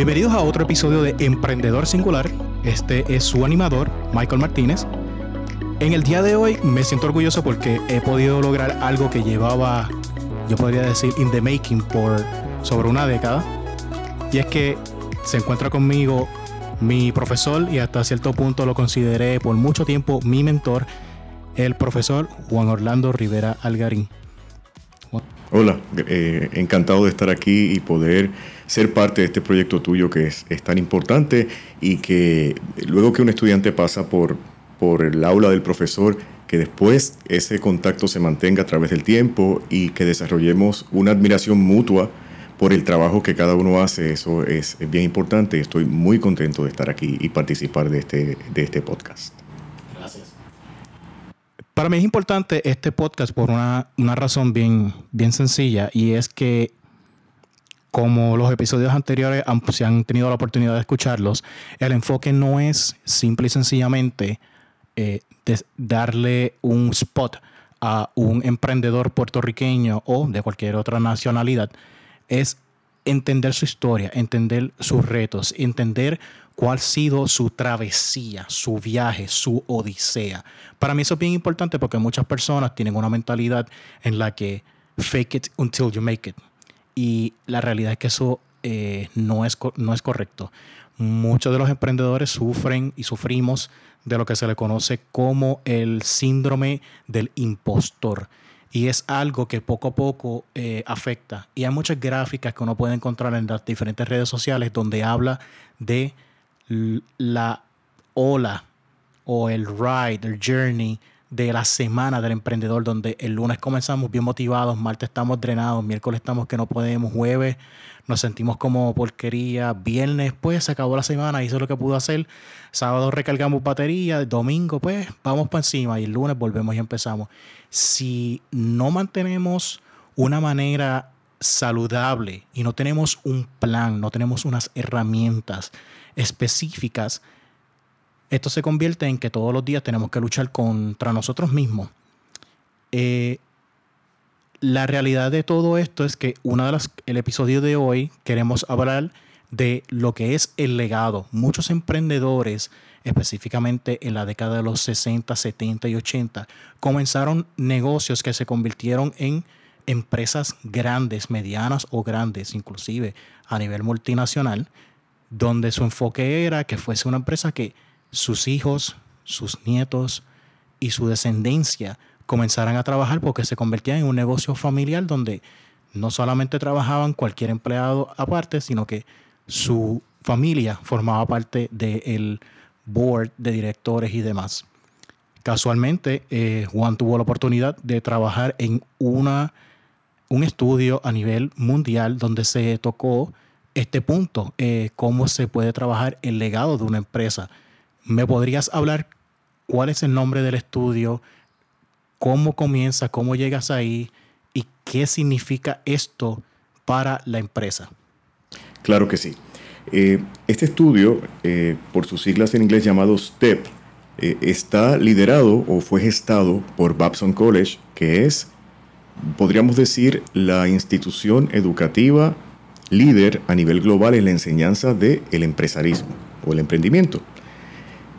Bienvenidos a otro episodio de Emprendedor Singular. Este es su animador, Michael Martínez. En el día de hoy me siento orgulloso porque he podido lograr algo que llevaba, yo podría decir, in the making por sobre una década. Y es que se encuentra conmigo mi profesor y hasta cierto punto lo consideré por mucho tiempo mi mentor, el profesor Juan Orlando Rivera Algarín. Hola, eh, encantado de estar aquí y poder ser parte de este proyecto tuyo que es, tan importante y que luego que un estudiante pasa por, por el aula del profesor, que después ese contacto se mantenga a través del tiempo y que desarrollemos una admiración mutua por el trabajo que cada uno hace, eso es bien importante. Estoy muy contento de estar aquí y participar de este, de este podcast. Para mí es importante este podcast por una, razón bien, bien sencilla y es que como los episodios anteriores han, se han tenido la oportunidad de escucharlos, el enfoque no es simple y sencillamente eh, darle un spot a un emprendedor puertorriqueño o de cualquier otra nacionalidad, es entender su historia, entender sus retos, entender cuál ha sido su travesía, su viaje, su odisea. Para mí eso es bien importante porque muchas personas tienen una mentalidad en la que fake it until you make it. Y la realidad es que eso eh, no, es, no es correcto. Muchos de los emprendedores sufren y sufrimos de lo que se le conoce como el síndrome del impostor. Y es algo que poco a poco eh, afecta. Y hay muchas gráficas que uno puede encontrar en las diferentes redes sociales donde habla de la ola o el ride, el journey de la semana del emprendedor, donde el lunes comenzamos bien motivados, martes estamos drenados, miércoles estamos que no podemos, jueves nos sentimos como porquería, viernes pues se acabó la semana, hizo lo que pudo hacer, sábado recargamos batería, domingo pues vamos para encima y el lunes volvemos y empezamos. Si no mantenemos una manera saludable y no tenemos un plan, no tenemos unas herramientas, específicas, esto se convierte en que todos los días tenemos que luchar contra nosotros mismos. Eh, la realidad de todo esto es que una de las, el episodio de hoy queremos hablar de lo que es el legado. Muchos emprendedores, específicamente en la década de los 60, 70 y 80, comenzaron negocios que se convirtieron en empresas grandes, medianas o grandes, inclusive a nivel multinacional, donde su enfoque era que fuese una empresa que sus hijos, sus nietos y su descendencia comenzaran a trabajar porque se convertía en un negocio familiar donde no solamente trabajaban cualquier empleado aparte, sino que su familia formaba parte del board de directores y demás. Casualmente, eh, Juan tuvo la oportunidad de trabajar en una, un estudio a nivel mundial donde se tocó este punto, eh, cómo se puede trabajar el legado de una empresa. ¿Me podrías hablar cuál es el nombre del estudio, cómo comienza, cómo llegas ahí y qué significa esto para la empresa? Claro que sí. Eh, este estudio, eh, por sus siglas en inglés llamado STEP, está liderado o fue gestado por Babson College, que es, podríamos decir, la institución educativa líder a nivel global en la enseñanza del el empresarismo o el emprendimiento.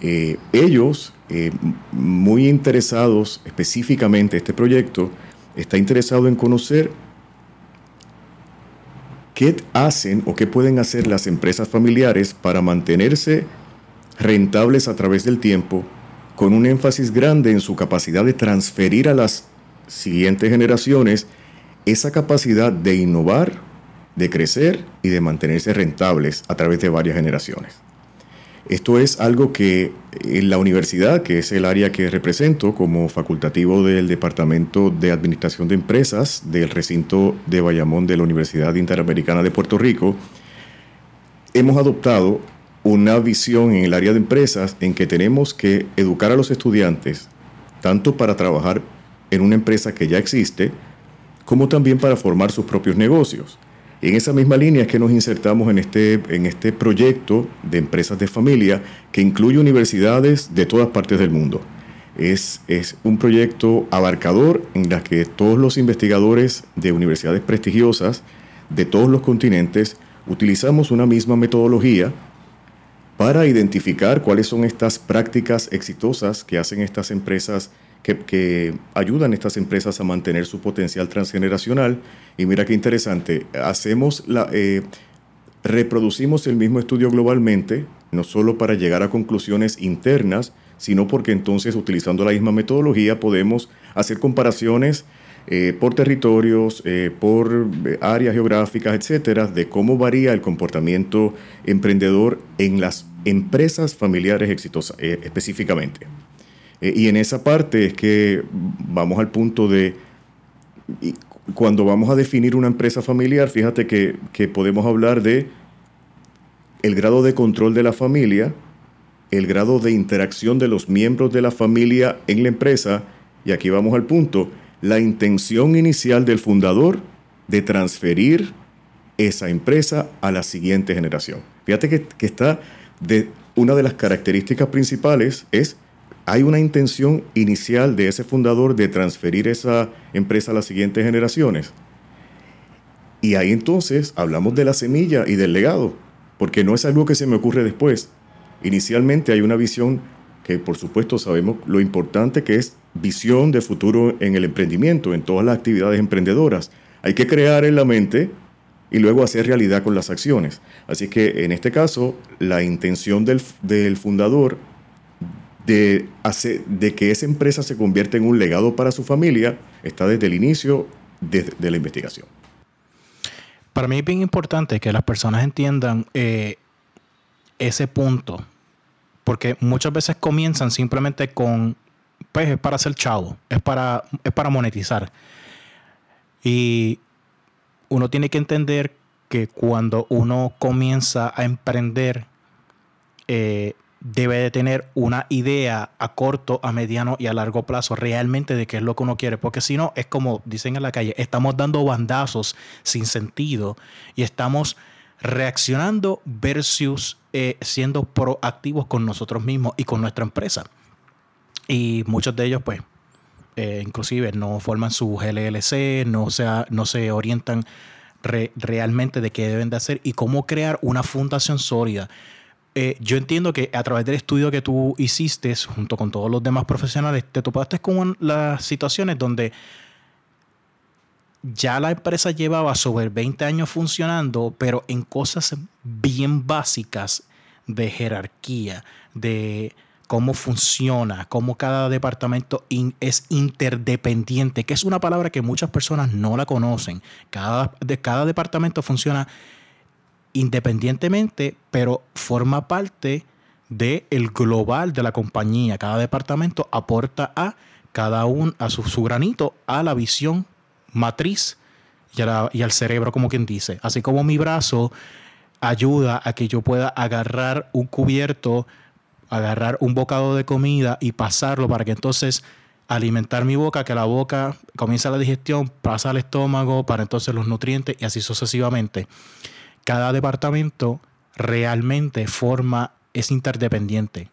Eh, ellos, eh, muy interesados específicamente, este proyecto está interesado en conocer qué hacen o qué pueden hacer las empresas familiares para mantenerse rentables a través del tiempo, con un énfasis grande en su capacidad de transferir a las siguientes generaciones esa capacidad de innovar de crecer y de mantenerse rentables a través de varias generaciones. Esto es algo que en la universidad, que es el área que represento como facultativo del Departamento de Administración de Empresas del recinto de Bayamón de la Universidad Interamericana de Puerto Rico, hemos adoptado una visión en el área de empresas en que tenemos que educar a los estudiantes tanto para trabajar en una empresa que ya existe, como también para formar sus propios negocios en esa misma línea es que nos insertamos en este, en este proyecto de empresas de familia que incluye universidades de todas partes del mundo. Es, es un proyecto abarcador en el que todos los investigadores de universidades prestigiosas de todos los continentes utilizamos una misma metodología para identificar cuáles son estas prácticas exitosas que hacen estas empresas, que, ayudan a estas empresas a mantener su potencial transgeneracional. Y mira qué interesante, hacemos la, eh, reproducimos el mismo estudio globalmente, no solo para llegar a conclusiones internas, sino porque entonces utilizando la misma metodología podemos hacer comparaciones eh, por territorios, eh, por áreas geográficas, etcétera, de cómo varía el comportamiento emprendedor en las empresas familiares exitosas específicamente. Y en esa parte es que vamos al punto de cuando vamos a definir una empresa familiar, fíjate que, que podemos hablar de el grado de control de la familia, el grado de interacción de los miembros de la familia en la empresa, y aquí vamos al punto, la intención inicial del fundador de transferir esa empresa a la siguiente generación. Fíjate que, está de una de las características principales es hay una intención inicial de ese fundador de transferir esa empresa a las siguientes generaciones. Y ahí entonces hablamos de la semilla y del legado, porque no es algo que se me ocurre después. Inicialmente hay una visión que por supuesto sabemos lo importante que es visión de futuro en el emprendimiento, en todas las actividades emprendedoras. Hay que crear en la mente y luego hacer realidad con las acciones. Así que en este caso, la intención del, fundador de, hacer, de que esa empresa se convierta en un legado para su familia está desde el inicio de, la investigación. Para mí es bien importante que las personas entiendan eh, ese punto, porque muchas veces comienzan simplemente con pues es para ser chavo, es para, es para monetizar. Y uno tiene que entender que cuando uno comienza a emprender, eh, debe de tener una idea a corto, a mediano y a largo plazo realmente de qué es lo que uno quiere. Porque si no, es como dicen en la calle, estamos dando bandazos sin sentido y estamos reaccionando versus eh, siendo proactivos con nosotros mismos y con nuestra empresa. Y muchos de ellos, pues, eh, inclusive no forman su LLC, no se, no se orientan realmente de qué deben de hacer y cómo crear una fundación sólida. Eh, yo entiendo que a través del estudio que tú hiciste junto con todos los demás profesionales, te topaste con las situaciones donde ya la empresa llevaba sobre 20 años funcionando, pero en cosas bien básicas de jerarquía, de cómo funciona, cómo cada departamento es interdependiente, que es una palabra que muchas personas no la conocen. Cada, de, cada departamento funciona independientemente, pero forma parte del global de la compañía. Cada departamento aporta a cada uno, a su, granito, a la visión matriz y, y al cerebro, como quien dice. Así como mi brazo ayuda a que yo pueda agarrar un cubierto agarrar un bocado de comida y pasarlo para que entonces alimentar mi boca, que la boca comienza la digestión, pasa al estómago, para entonces los nutrientes y así sucesivamente. Cada departamento realmente forma, es interdependiente.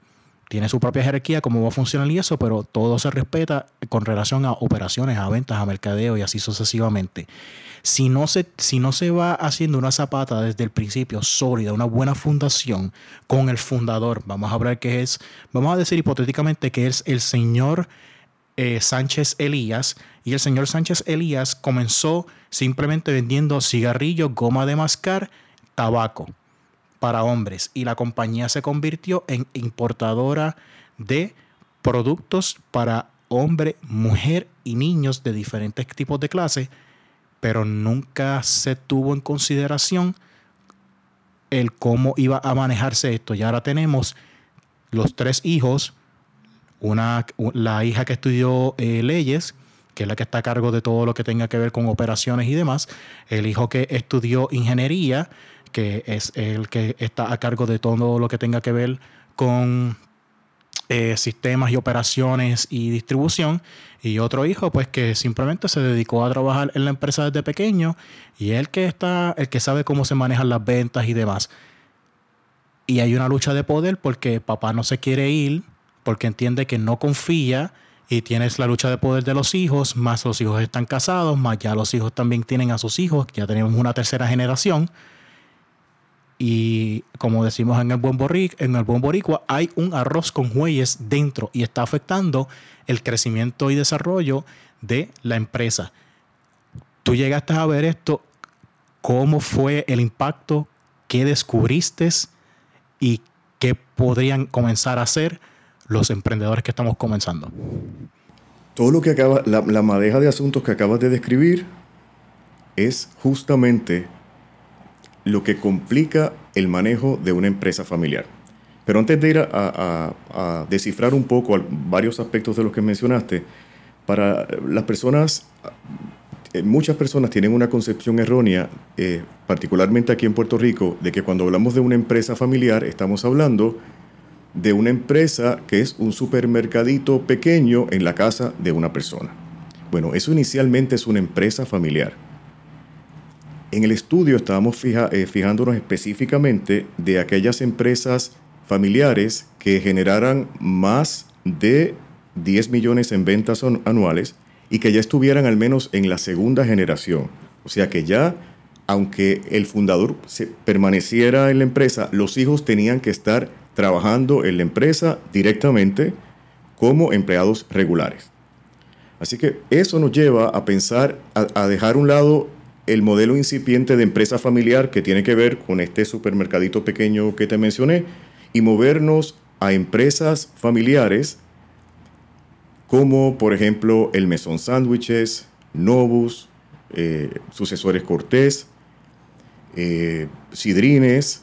Tiene su propia jerarquía, cómo va a funcionar y eso, pero todo se respeta con relación a operaciones, a ventas, a mercadeo y así sucesivamente. Si no, se, si no se va haciendo una zapata desde el principio sólida, una buena fundación con el fundador, vamos a hablar que es, vamos a decir hipotéticamente que es el señor eh, Sánchez Elías, y el señor Sánchez Elías comenzó simplemente vendiendo cigarrillos, goma de mascar, tabaco para hombres, y la compañía se convirtió en importadora de productos para hombre, mujer y niños de diferentes tipos de clases pero nunca se tuvo en consideración el cómo iba a manejarse esto. Y ahora tenemos los tres hijos, una, la hija que estudió eh, leyes, que es la que está a cargo de todo lo que tenga que ver con operaciones y demás, el hijo que estudió ingeniería, que es el que está a cargo de todo lo que tenga que ver con eh, sistemas y operaciones y distribución. Y otro hijo, pues que simplemente se dedicó a trabajar en la empresa desde pequeño y él que está, el que sabe cómo se manejan las ventas y demás. Y hay una lucha de poder porque papá no se quiere ir, porque entiende que no confía y tienes la lucha de poder de los hijos, más los hijos están casados, más ya los hijos también tienen a sus hijos, ya tenemos una tercera generación. y como decimos en el buen en el buen boricua hay un arroz con jueyes dentro y está afectando el crecimiento y desarrollo de la empresa. Tú llegaste a ver esto, cómo fue el impacto, qué descubriste y qué podrían comenzar a hacer los emprendedores que estamos comenzando. Todo lo que acaba, la, madeja de asuntos que acabas de describir es justamente lo que complica el manejo de una empresa familiar. Pero antes de ir a, descifrar un poco varios aspectos de los que mencionaste, para las personas, eh, muchas personas tienen una concepción errónea, eh, particularmente aquí en Puerto Rico, de que cuando hablamos de una empresa familiar estamos hablando de una empresa que es un supermercadito pequeño en la casa de una persona. Bueno, eso inicialmente es una empresa familiar en el estudio estábamos eh, fijándonos específicamente de aquellas empresas familiares que generaran más de 10 millones en ventas anuales y que ya estuvieran al menos en la segunda generación. O sea que ya, aunque el fundador se permaneciera en la empresa, los hijos tenían que estar trabajando en la empresa directamente como empleados regulares. Así que eso nos lleva a pensar, a, dejar un lado el modelo incipiente de empresa familiar que tiene que ver con este supermercadito pequeño que te mencioné y movernos a empresas familiares como por ejemplo el Mesón Sándwiches, Novus, eh, Sucesores Cortés, eh, Sidrines,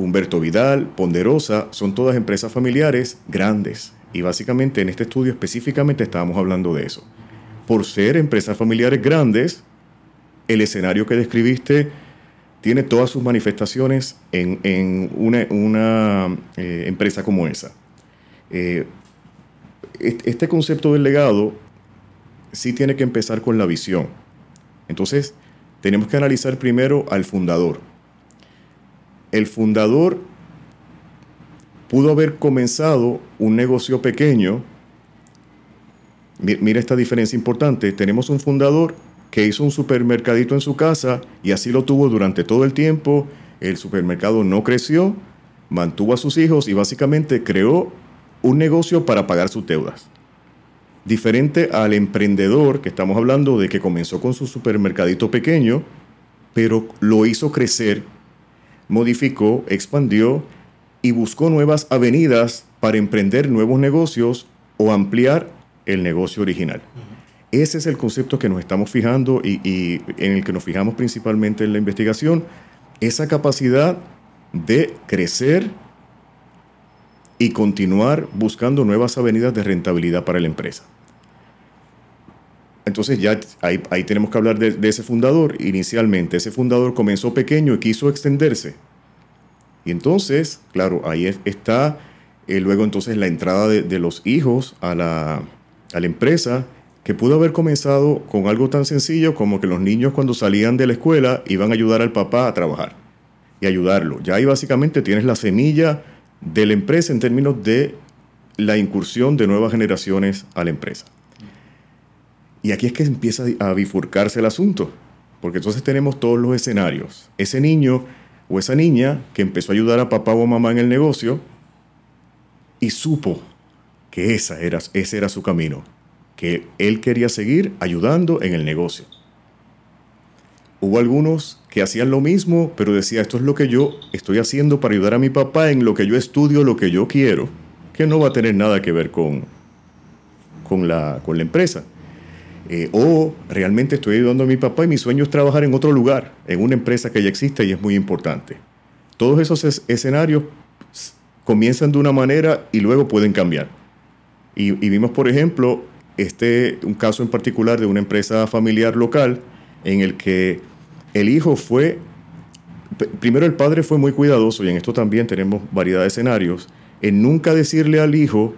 Humberto Vidal, Ponderosa, son todas empresas familiares grandes. Y básicamente en este estudio específicamente estábamos hablando de eso. Por ser empresas familiares grandes, el escenario que describiste tiene todas sus manifestaciones en, una, eh, empresa como esa. Eh, este concepto del legado sí tiene que empezar con la visión. Entonces, tenemos que analizar primero al fundador. El fundador pudo haber comenzado un negocio pequeño. Mira esta diferencia importante. Tenemos un fundador que hizo un supermercadito en su casa y así lo tuvo durante todo el tiempo. El supermercado no creció, mantuvo a sus hijos y básicamente creó un negocio para pagar sus deudas. Diferente al emprendedor que estamos hablando de que comenzó con su supermercadito pequeño, pero lo hizo crecer, modificó, expandió y buscó nuevas avenidas para emprender nuevos negocios o ampliar el negocio original. Ese es el concepto que nos estamos fijando y, en el que nos fijamos principalmente en la investigación, esa capacidad de crecer y continuar buscando nuevas avenidas de rentabilidad para la empresa. Entonces ya ahí, tenemos que hablar de, ese fundador. Inicialmente ese fundador comenzó pequeño y quiso extenderse. Y entonces, claro, ahí está eh, luego entonces la entrada de, los hijos a la, a la empresa que pudo haber comenzado con algo tan sencillo como que los niños cuando salían de la escuela iban a ayudar al papá a trabajar y ayudarlo. Ya ahí básicamente tienes la semilla de la empresa en términos de la incursión de nuevas generaciones a la empresa. Y aquí es que empieza a bifurcarse el asunto, porque entonces tenemos todos los escenarios. Ese niño o esa niña que empezó a ayudar a papá o mamá en el negocio y supo que esa era, ese era su camino que él quería seguir ayudando en el negocio. Hubo algunos que hacían lo mismo, pero decía, esto es lo que yo estoy haciendo para ayudar a mi papá en lo que yo estudio, lo que yo quiero, que no va a tener nada que ver con, con, la, con la empresa. Eh, o realmente estoy ayudando a mi papá y mi sueño es trabajar en otro lugar, en una empresa que ya existe y es muy importante. Todos esos escenarios comienzan de una manera y luego pueden cambiar. Y, y vimos, por ejemplo, este, un caso en particular de una empresa familiar local en el que el hijo fue, primero el padre fue muy cuidadoso, y en esto también tenemos variedad de escenarios, en nunca decirle al hijo,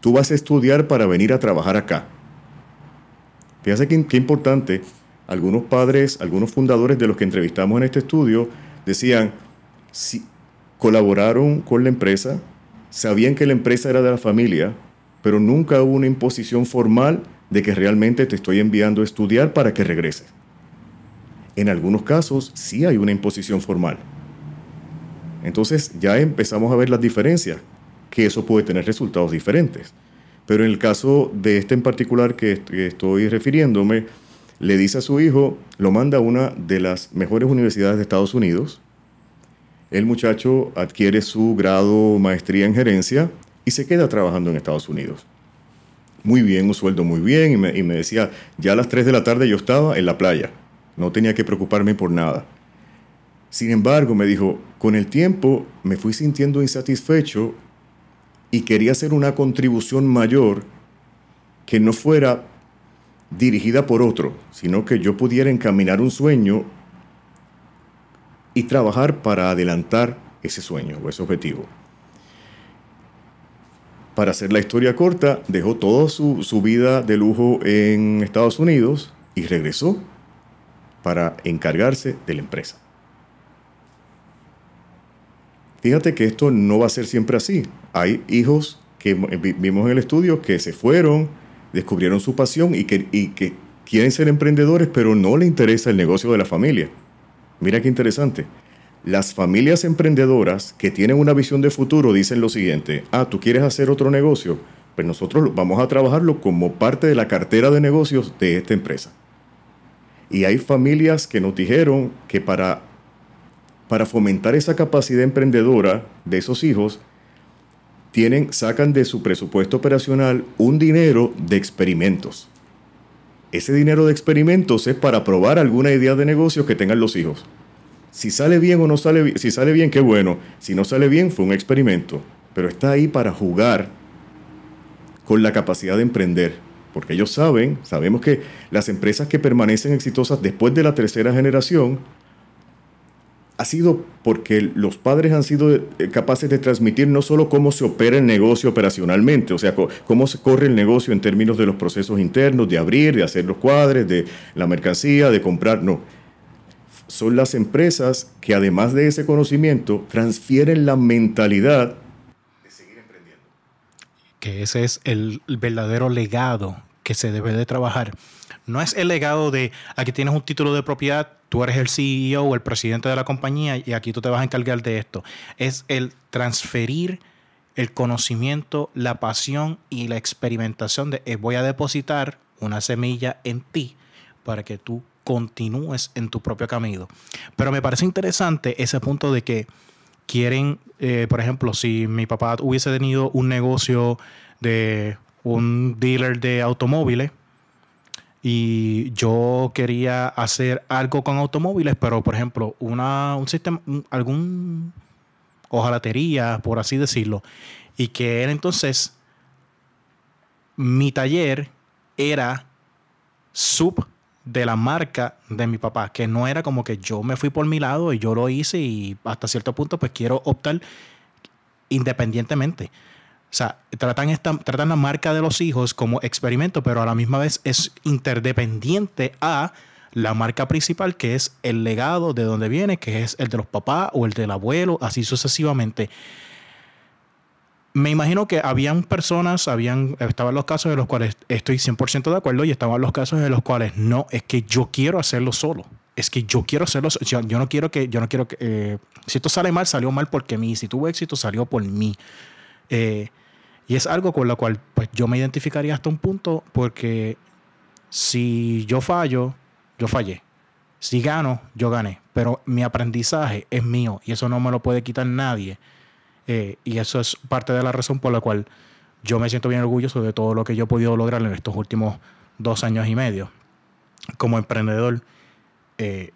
tú vas a estudiar para venir a trabajar acá. Fíjate qué, qué importante, algunos padres, algunos fundadores de los que entrevistamos en este estudio, decían, si colaboraron con la empresa, sabían que la empresa era de la familia, pero nunca hubo una imposición formal de que realmente te estoy enviando a estudiar para que regreses. En algunos casos sí hay una imposición formal. Entonces ya empezamos a ver las diferencias, que eso puede tener resultados diferentes. Pero en el caso de este en particular que estoy refiriéndome, le dice a su hijo, lo manda a una de las mejores universidades de Estados Unidos. El muchacho adquiere su grado maestría en gerencia y se queda trabajando en Estados Unidos. Muy bien, un sueldo muy bien, y me, y me decía, ya a las 3 de la tarde yo estaba en la playa, no tenía que preocuparme por nada. Sin embargo, me dijo, con el tiempo me fui sintiendo insatisfecho y quería hacer una contribución mayor que no fuera dirigida por otro, sino que yo pudiera encaminar un sueño y trabajar para adelantar ese sueño o ese objetivo. Para hacer la historia corta, dejó toda su, su vida de lujo en Estados Unidos y regresó para encargarse de la empresa. Fíjate que esto no va a ser siempre así. Hay hijos que vimos en el estudio que se fueron, descubrieron su pasión y que, y que quieren ser emprendedores, pero no le interesa el negocio de la familia. Mira qué interesante. Las familias emprendedoras que tienen una visión de futuro dicen lo siguiente, ah, tú quieres hacer otro negocio, pues nosotros vamos a trabajarlo como parte de la cartera de negocios de esta empresa. Y hay familias que nos dijeron que para, para fomentar esa capacidad emprendedora de esos hijos, tienen, sacan de su presupuesto operacional un dinero de experimentos. Ese dinero de experimentos es para probar alguna idea de negocio que tengan los hijos. Si sale bien o no sale bien, si sale bien, qué bueno. Si no sale bien, fue un experimento. Pero está ahí para jugar con la capacidad de emprender. Porque ellos saben, sabemos que las empresas que permanecen exitosas después de la tercera generación ha sido porque los padres han sido eh, capaces de transmitir no solo cómo se opera el negocio operacionalmente, o sea, cómo se corre el negocio en términos de los procesos internos, de abrir, de hacer los cuadres, de la mercancía, de comprar, no. Son las empresas que además de ese conocimiento transfieren la mentalidad de seguir emprendiendo. Que ese es el verdadero legado que se debe de trabajar. No es el legado de aquí tienes un título de propiedad, tú eres el CEO o el presidente de la compañía y aquí tú te vas a encargar de esto. Es el transferir el conocimiento, la pasión y la experimentación de eh, voy a depositar una semilla en ti para que tú continúes en tu propio camino. Pero me parece interesante ese punto de que quieren, eh, por ejemplo, si mi papá hubiese tenido un negocio de un dealer de automóviles, y yo quería hacer algo con automóviles, pero por ejemplo, una, un sistema, algún hojalatería, por así decirlo, y que era entonces mi taller era sub de la marca de mi papá, que no era como que yo me fui por mi lado y yo lo hice y hasta cierto punto pues quiero optar independientemente. O sea, tratan, esta, tratan la marca de los hijos como experimento, pero a la misma vez es interdependiente a la marca principal, que es el legado de donde viene, que es el de los papás o el del abuelo, así sucesivamente. Me imagino que habían personas, habían, estaban los casos en los cuales estoy 100% de acuerdo y estaban los casos en los cuales no, es que yo quiero hacerlo solo. Es que yo quiero hacerlo, yo, yo no quiero que, yo no quiero que, eh, si esto sale mal, salió mal porque mí, si tuvo éxito, salió por mí. Eh, y es algo con lo cual pues, yo me identificaría hasta un punto porque si yo fallo, yo fallé. Si gano, yo gané. Pero mi aprendizaje es mío y eso no me lo puede quitar nadie. Eh, y eso es parte de la razón por la cual yo me siento bien orgulloso de todo lo que yo he podido lograr en estos últimos dos años y medio como emprendedor. Eh,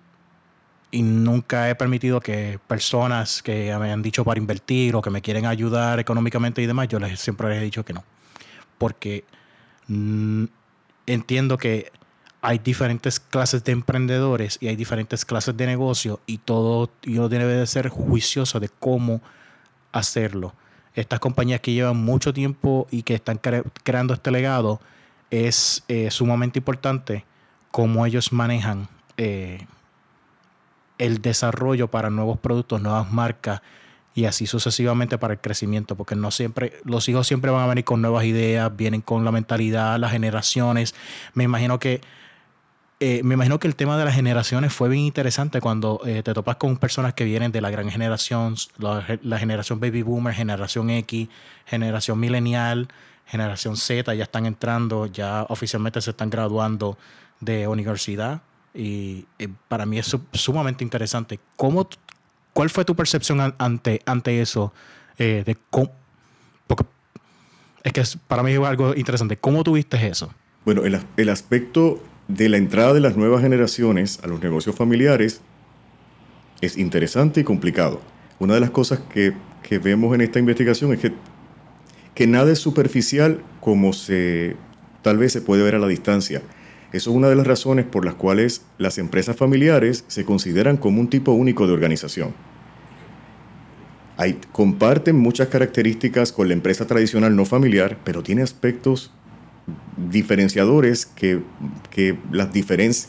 y nunca he permitido que personas que me han dicho para invertir o que me quieren ayudar económicamente y demás, yo les siempre les he dicho que no. Porque mm, entiendo que hay diferentes clases de emprendedores y hay diferentes clases de negocio y todo uno debe de ser juicioso de cómo hacerlo. Estas compañías que llevan mucho tiempo y que están creando este legado, es eh, sumamente importante cómo ellos manejan eh, el desarrollo para nuevos productos, nuevas marcas y así sucesivamente para el crecimiento, porque no siempre, los hijos siempre van a venir con nuevas ideas, vienen con la mentalidad, las generaciones. Me imagino que eh, me imagino que el tema de las generaciones fue bien interesante cuando eh, te topas con personas que vienen de la gran generación, la, generación baby boomer, generación X, generación millennial, generación Z, ya están entrando, ya oficialmente se están graduando de universidad. Y eh, para mí es sumamente interesante. ¿Cómo, ¿Cuál fue tu percepción ante, ante eso? de cómo, porque es que para mí es algo interesante. ¿Cómo tuviste eso? Bueno, el, el aspecto de la entrada de las nuevas generaciones a los negocios familiares es interesante y complicado. Una de las cosas que, vemos en esta investigación es que, que nada es superficial como se tal vez se puede ver a la distancia. Eso es una de las razones por las cuales las empresas familiares se consideran como un tipo único de organización. Comparten muchas características con la empresa tradicional no familiar, pero tiene aspectos diferenciadores que, las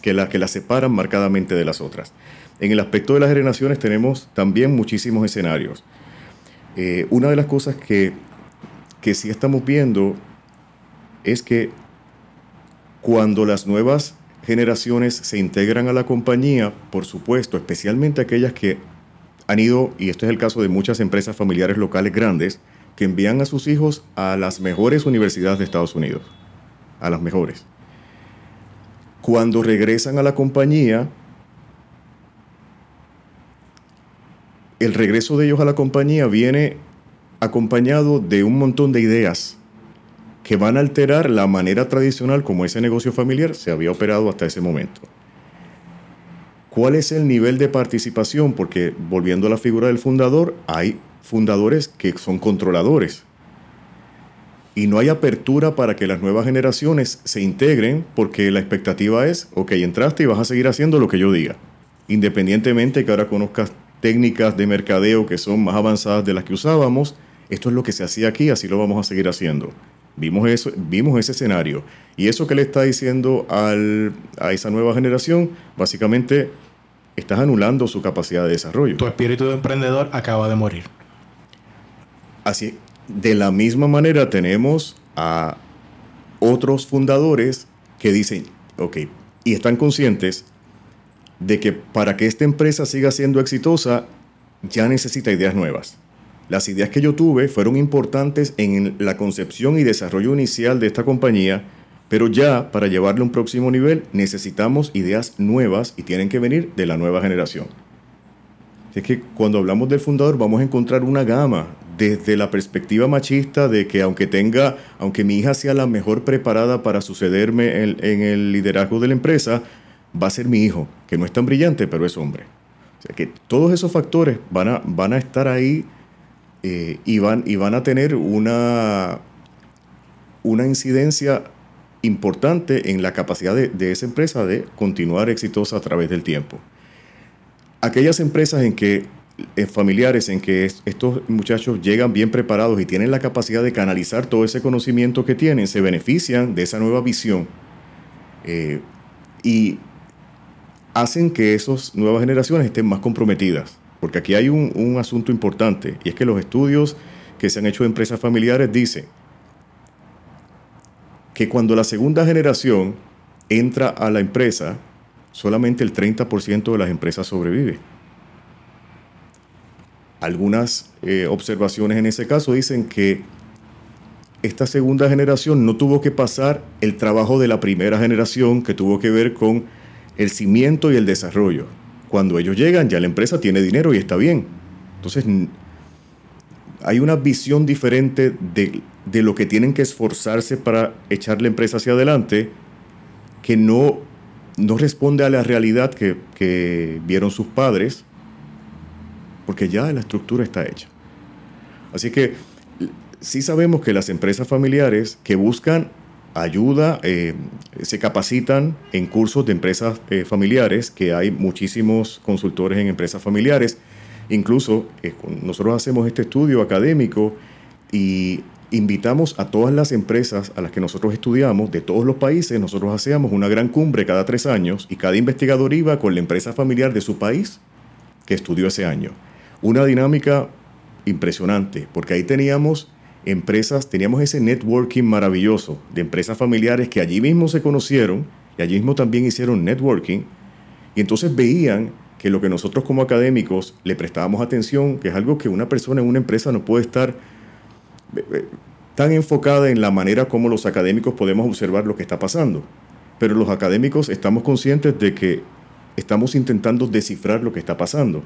que, la, que las separan marcadamente de las otras. En el aspecto de las generaciones tenemos también muchísimos escenarios. Eh, una de las cosas que, que sí estamos viendo es que cuando las nuevas generaciones se integran a la compañía, por supuesto, especialmente aquellas que han ido, y este es el caso de muchas empresas familiares locales grandes, que envían a sus hijos a las mejores universidades de Estados Unidos a las mejores. Cuando regresan a la compañía, el regreso de ellos a la compañía viene acompañado de un montón de ideas que van a alterar la manera tradicional como ese negocio familiar se había operado hasta ese momento. ¿Cuál es el nivel de participación? Porque volviendo a la figura del fundador, hay fundadores que son controladores y no hay apertura para que las nuevas generaciones se integren porque la expectativa es, ok, entraste y vas a seguir haciendo lo que yo diga, independientemente que ahora conozcas técnicas de mercadeo que son más avanzadas de las que usábamos, esto es lo que se hacía aquí, así lo vamos a seguir haciendo. Vimos, eso, vimos ese escenario. Y eso que le está diciendo al, a esa nueva generación, básicamente estás anulando su capacidad de desarrollo. Tu espíritu de emprendedor acaba de morir. Así, de la misma manera tenemos a otros fundadores que dicen, ok, y están conscientes de que para que esta empresa siga siendo exitosa, ya necesita ideas nuevas. Las ideas que yo tuve fueron importantes en la concepción y desarrollo inicial de esta compañía, pero ya para llevarle a un próximo nivel necesitamos ideas nuevas y tienen que venir de la nueva generación. Es que cuando hablamos del fundador vamos a encontrar una gama desde la perspectiva machista de que aunque tenga, aunque mi hija sea la mejor preparada para sucederme en, el liderazgo de la empresa, va a ser mi hijo, que no es tan brillante, pero es hombre. O sea que todos esos factores van a, van a estar ahí eh, y, van, y van a tener una, una incidencia importante en la capacidad de, de esa empresa de continuar exitosa a través del tiempo. Aquellas empresas en que eh, familiares en que estos muchachos llegan bien preparados y tienen la capacidad de canalizar todo ese conocimiento que tienen, se benefician de esa nueva visión eh, y hacen que esas nuevas generaciones estén más comprometidas. Porque aquí hay un, un asunto importante y es que los estudios que se han hecho de empresas familiares dicen que cuando la segunda generación entra a la empresa, solamente el 30% de las empresas sobrevive. Algunas eh, observaciones en ese caso dicen que esta segunda generación no tuvo que pasar el trabajo de la primera generación que tuvo que ver con el cimiento y el desarrollo. Cuando ellos llegan ya la empresa tiene dinero y está bien. Entonces hay una visión diferente de, lo que tienen que esforzarse para echar la empresa hacia adelante que no, no responde a la realidad que, que vieron sus padres porque ya la estructura está hecha. Así que sí sabemos que las empresas familiares que buscan ayuda, eh, se capacitan en cursos de empresas eh, familiares, que hay muchísimos consultores en empresas familiares. Incluso eh, nosotros hacemos este estudio académico y invitamos a todas las empresas a las que nosotros estudiamos, de todos los países, nosotros hacíamos una gran cumbre cada tres años y cada investigador iba con la empresa familiar de su país que estudió ese año una dinámica impresionante, porque ahí teníamos empresas, teníamos ese networking maravilloso de empresas familiares que allí mismo se conocieron Y allí mismo también hicieron networking. Y entonces veían que lo que nosotros como académicos le prestábamos atención, que es algo que una persona en una empresa no puede estar eh, eh, tan enfocada en la manera como los académicos podemos observar lo que está pasando. Pero los académicos estamos conscientes de que estamos intentando descifrar lo que está pasando.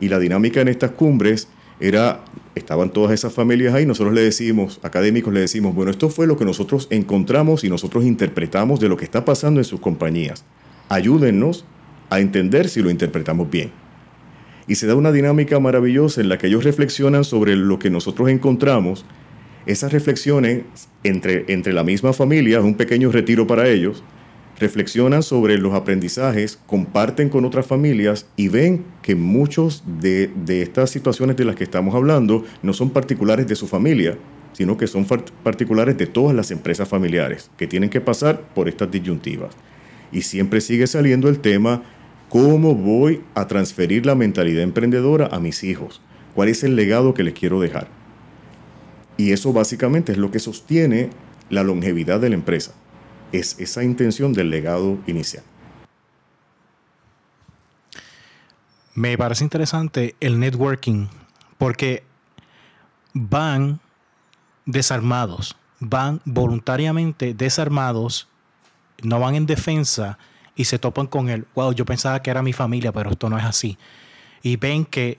Y la dinámica en estas cumbres era, estaban todas esas familias ahí, nosotros le decimos, académicos le decimos, bueno, esto fue lo que nosotros encontramos y nosotros interpretamos de lo que está pasando en sus compañías. Ayúdennos a entender si lo interpretamos bien. Y se da una dinámica maravillosa en la que ellos reflexionan sobre lo que nosotros encontramos. Esas reflexiones entre, entre la misma familia, es un pequeño retiro para ellos, reflexionan sobre los aprendizajes, comparten con otras familias y ven que muchos de, estas situaciones de las que estamos hablando no son particulares de su familia, sino que son particulares de todas las empresas familiares que tienen que pasar por estas disyuntivas. Y siempre sigue saliendo el tema, ¿cómo voy a transferir la mentalidad emprendedora a mis hijos? ¿Cuál es el legado que les quiero dejar? Y eso básicamente es lo que sostiene la longevidad de la empresa es esa intención del legado inicial. Me parece interesante el networking porque van desarmados, van voluntariamente desarmados, no van en defensa y se topan con el, wow, yo pensaba que era mi familia, pero esto no es así. Y ven que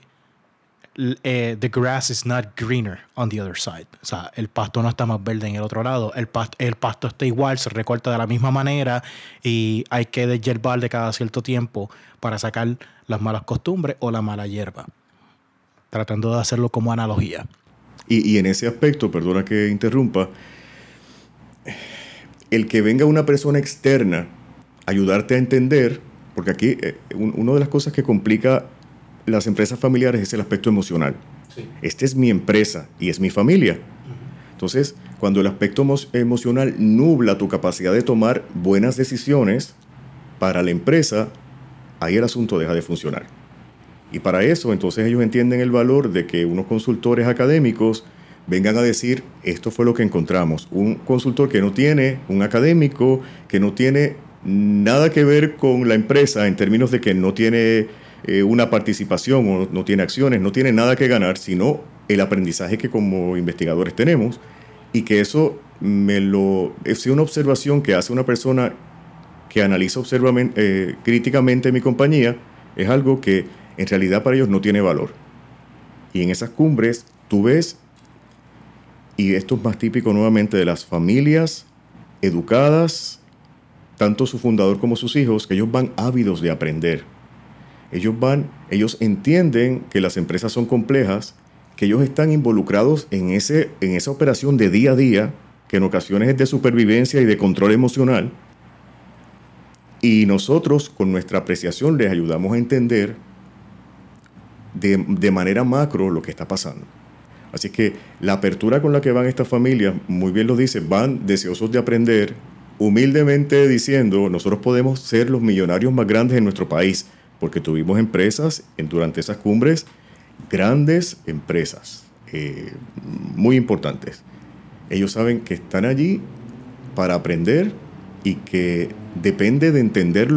eh, the grass is not greener on the other side. O sea, el pasto no está más verde en el otro lado. El pasto, el pasto está igual, se recorta de la misma manera y hay que deshiervar de cada cierto tiempo para sacar las malas costumbres o la mala hierba. Tratando de hacerlo como analogía. Y, y en ese aspecto, perdona que interrumpa, el que venga una persona externa ayudarte a entender, porque aquí eh, una de las cosas que complica las empresas familiares es el aspecto emocional. Esta es mi empresa y es mi familia. Entonces, cuando el aspecto emocional nubla tu capacidad de tomar buenas decisiones para la empresa, ahí el asunto deja de funcionar. Y para eso, entonces ellos entienden el valor de que unos consultores académicos vengan a decir, esto fue lo que encontramos. Un consultor que no tiene, un académico que no tiene nada que ver con la empresa en términos de que no tiene eh, una participación o no tiene acciones, no tiene nada que ganar, sino el aprendizaje que como investigadores tenemos y que eso me lo es una observación que hace una persona que analiza eh, críticamente mi compañía, es algo que en realidad para ellos no tiene valor. Y en esas cumbres tú ves, y esto es más típico nuevamente de las familias educadas, tanto su fundador como sus hijos, que ellos van ávidos de aprender ellos van, ellos entienden que las empresas son complejas, que ellos están involucrados en, ese, en esa operación de día a día, que en ocasiones es de supervivencia y de control emocional. Y nosotros, con nuestra apreciación, les ayudamos a entender de, de manera macro lo que está pasando. Así que la apertura con la que van estas familias, muy bien lo dice, van deseosos de aprender, humildemente diciendo, nosotros podemos ser los millonarios más grandes en nuestro país porque tuvimos empresas durante esas cumbres, grandes empresas, eh, muy importantes. Ellos saben que están allí para aprender y que depende de entender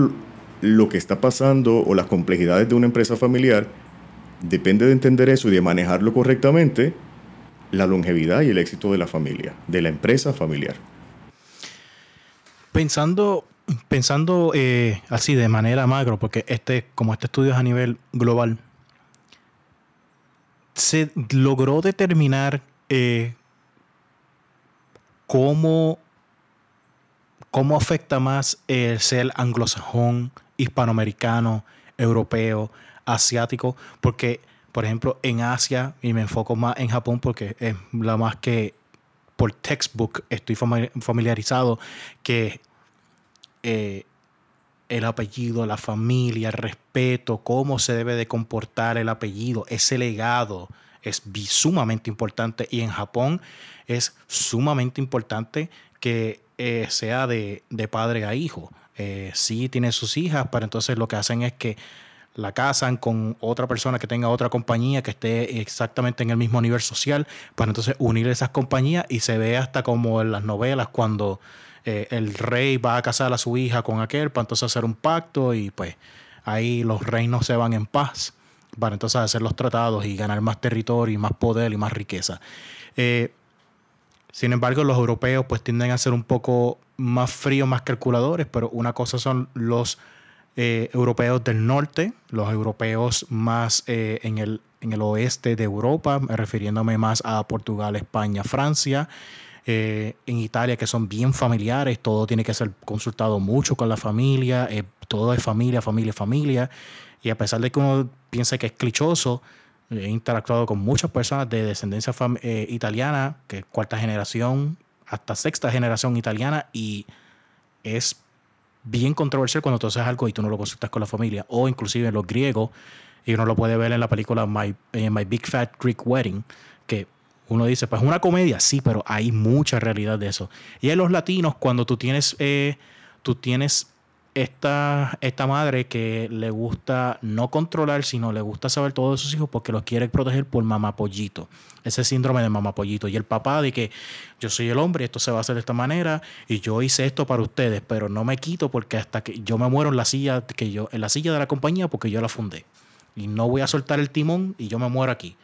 lo que está pasando o las complejidades de una empresa familiar, depende de entender eso y de manejarlo correctamente, la longevidad y el éxito de la familia, de la empresa familiar. Pensando pensando eh, así de manera macro, porque este, como este estudio es a nivel global, se logró determinar eh, cómo, cómo afecta más el ser anglosajón, hispanoamericano, europeo, asiático, porque, por ejemplo, en Asia, y me enfoco más en Japón porque es la más que por textbook estoy familiarizado, que eh, el apellido, la familia, el respeto, cómo se debe de comportar el apellido, ese legado es sumamente importante y en Japón es sumamente importante que eh, sea de, padre a hijo. Eh, sí tiene sus hijas, pero entonces lo que hacen es que la casan con otra persona que tenga otra compañía que esté exactamente en el mismo nivel social, para entonces unir esas compañías y se ve hasta como en las novelas cuando eh, el rey va a casar a su hija con aquel para entonces hacer un pacto y pues ahí los reinos se van en paz para entonces hacer los tratados y ganar más territorio y más poder y más riqueza. Eh, sin embargo, los europeos pues tienden a ser un poco más fríos, más calculadores, pero una cosa son los eh, europeos del norte, los europeos más en, el, en el oeste de Europa, refiriéndome más a Portugal, España, Francia, en Italia, que son bien familiares, todo tiene que ser consultado mucho con la familia, todo es familia, familia, familia. Y a pesar de que uno piensa que es clichoso, he interactuado con muchas personas de descendencia eh, italiana, que es cuarta generación, hasta sexta generación italiana, y es bien controversial cuando tú haces algo y tú no lo consultas con la familia, o inclusive los griegos, y uno lo puede ver en la película My, eh, My Big Fat Greek Wedding, que uno dice, pues es una comedia, sí, pero hay mucha realidad de eso. Y en los latinos, cuando tú tienes, eh, tú tienes esta, esta madre que le gusta no controlar, sino le gusta saber todo de sus hijos porque los quiere proteger por mamapollito. Ese síndrome de mamapollito. Y el papá de que yo soy el hombre, esto se va a hacer de esta manera y yo hice esto para ustedes, pero no me quito porque hasta que yo me muero en la silla, que yo, en la silla de la compañía porque yo la fundé. Y no voy a soltar el timón y yo me muero aquí.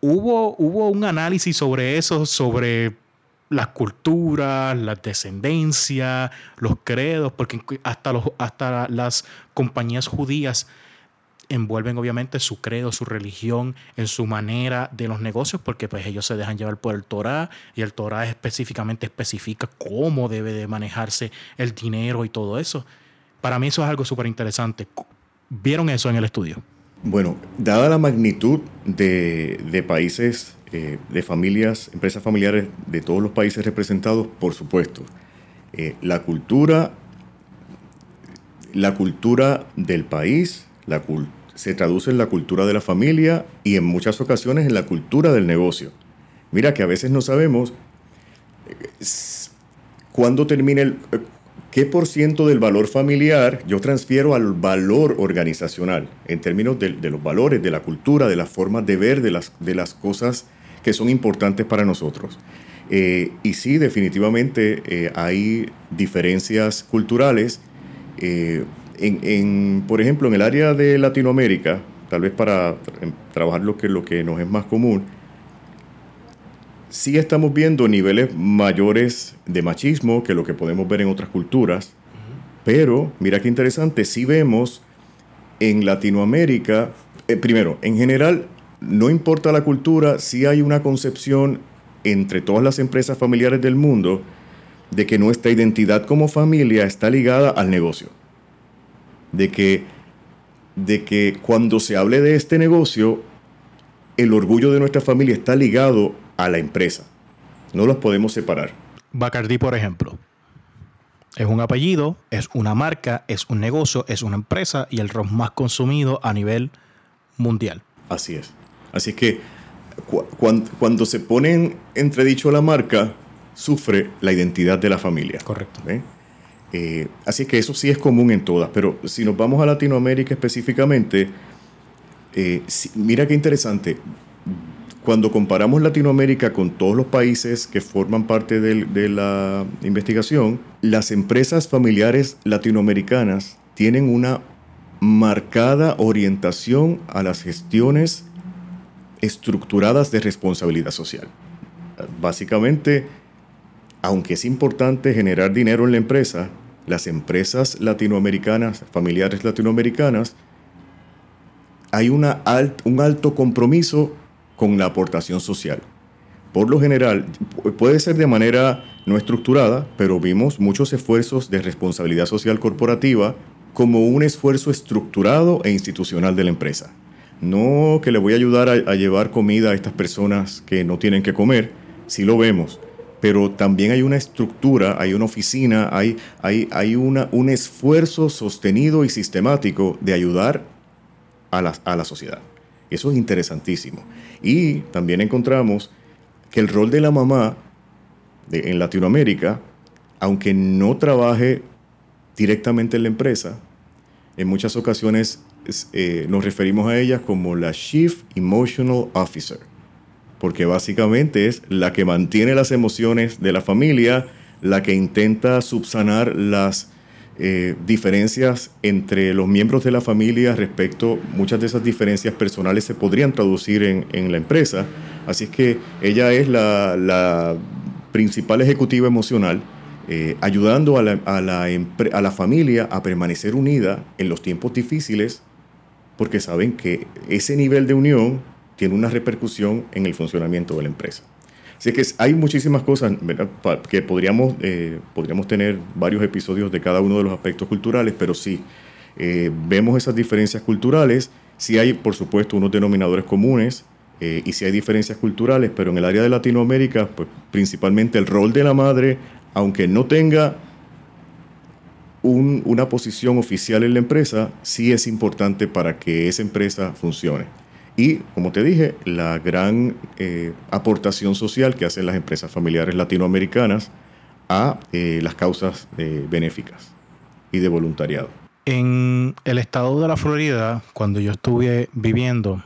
Hubo, hubo un análisis sobre eso, sobre las culturas, la descendencia, los credos, porque hasta, los, hasta las compañías judías envuelven obviamente su credo, su religión en su manera de los negocios, porque pues ellos se dejan llevar por el Torah y el Torah específicamente especifica cómo debe de manejarse el dinero y todo eso. Para mí eso es algo súper interesante. ¿Vieron eso en el estudio? Bueno, dada la magnitud de, de países eh, de familias, empresas familiares de todos los países representados, por supuesto. Eh, la cultura, la cultura del país, la se traduce en la cultura de la familia y en muchas ocasiones en la cultura del negocio. Mira que a veces no sabemos eh, cuándo termina el, ¿Qué por ciento del valor familiar yo transfiero al valor organizacional en términos de, los valores, de la cultura, de las formas de ver, de las, de las cosas que son importantes para nosotros. Eh, y sí, definitivamente eh, hay diferencias culturales. Eh, en, por ejemplo, en el área de Latinoamérica, tal vez para trabajar lo que, lo que nos es más común, sí estamos viendo niveles mayores de machismo que lo que podemos ver en otras culturas. Pero, mira qué interesante, sí vemos en Latinoamérica, primero, en general, no importa la cultura, si hay una concepción entre todas las empresas familiares del mundo de que nuestra identidad como familia está ligada al negocio. De que, de que cuando se hable de este negocio, el orgullo de nuestra familia está ligado a la empresa. No los podemos separar. Bacardi, por ejemplo. Es un apellido, es una marca, es un negocio, es una empresa y el ron más consumido a nivel mundial. Así es. Así que cuando, se pone en entredicho la marca, sufre la identidad de la familia. Correcto. Eh, así que eso sí es común en todas, pero si nos vamos a Latinoamérica específicamente, eh, mira qué interesante. Cuando comparamos Latinoamérica con todos los países que forman parte de la investigación, las empresas familiares latinoamericanas tienen una marcada orientación a las gestiones estructuradas de responsabilidad social. Básicamente, aunque es importante generar dinero en la empresa, las empresas latinoamericanas, familiares latinoamericanas, hay una un alto compromiso con la aportación social. Por lo general, puede ser de manera no estructurada, pero vimos muchos esfuerzos de responsabilidad social corporativa como un esfuerzo estructurado e institucional de la empresa. No que le voy a ayudar a, llevar comida a estas personas que no tienen que comer, sí lo vemos, pero también hay una estructura, hay una oficina, hay, hay, hay una, un esfuerzo sostenido y sistemático de ayudar a la, a la sociedad. Eso es interesantísimo. Y también encontramos que el rol de la mamá en Latinoamérica, aunque no trabaje directamente en la empresa, en muchas ocasiones eh, nos referimos a ella como la Chief Emotional Officer. porque básicamente es la que mantiene las emociones de la familia, la que intenta subsanar las eh, diferencias entre los miembros de la familia respecto, muchas de esas diferencias personales se podrían traducir en, la empresa. Así es que ella es la, principal ejecutiva emocional, eh, ayudando a la, a, la a la familia a permanecer unida en los tiempos difíciles, porque saben que ese nivel de unión tiene una repercusión en el funcionamiento de la empresa. Así que hay muchísimas cosas que podríamos, eh, podríamos tener varios episodios de cada uno de los aspectos culturales, pero sí, eh, vemos esas diferencias culturales, sí hay, por supuesto, unos denominadores comunes eh, y sí hay diferencias culturales, pero en el área de Latinoamérica, pues, principalmente el rol de la madre, aunque no tenga una posición oficial en la empresa, sí es importante para que esa empresa funcione. Y, como te dije, la gran eh, aportación social que hacen las empresas familiares latinoamericanas a eh, las causas eh, benéficas y de voluntariado. En el estado de la Florida, cuando yo estuve viviendo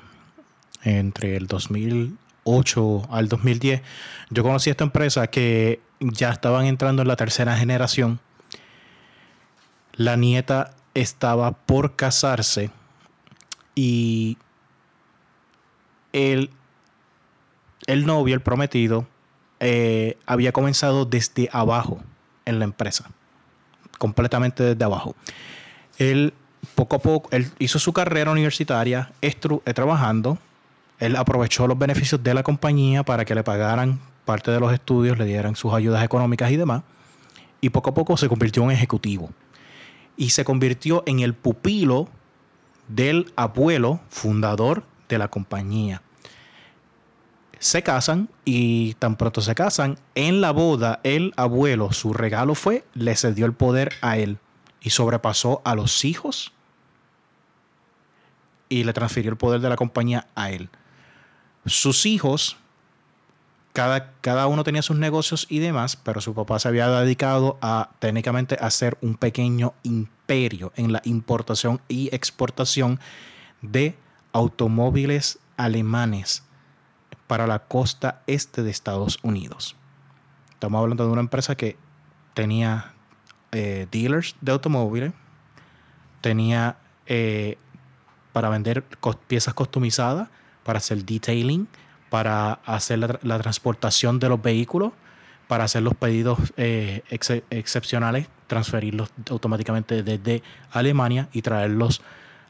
entre el 2008 al 2010, yo conocí esta empresa que ya estaban entrando en la tercera generación. La nieta estaba por casarse y el, el novio, el prometido, eh, había comenzado desde abajo en la empresa, completamente desde abajo. Él poco a poco, él hizo su carrera universitaria eh, trabajando, él aprovechó los beneficios de la compañía para que le pagaran parte de los estudios, le dieran sus ayudas económicas y demás, y poco a poco se convirtió en ejecutivo. Y se convirtió en el pupilo del abuelo fundador de la compañía. Se casan y tan pronto se casan, en la boda el abuelo, su regalo fue, le cedió el poder a él y sobrepasó a los hijos y le transfirió el poder de la compañía a él. Sus hijos, cada, cada uno tenía sus negocios y demás, pero su papá se había dedicado a técnicamente hacer un pequeño imperio en la importación y exportación de automóviles alemanes para la costa este de Estados Unidos. Estamos hablando de una empresa que tenía eh, dealers de automóviles, tenía eh, para vender piezas customizadas, para hacer detailing, para hacer la, transportación de los vehículos, para hacer los pedidos eh, excepcionales, transferirlos automáticamente desde Alemania y traerlos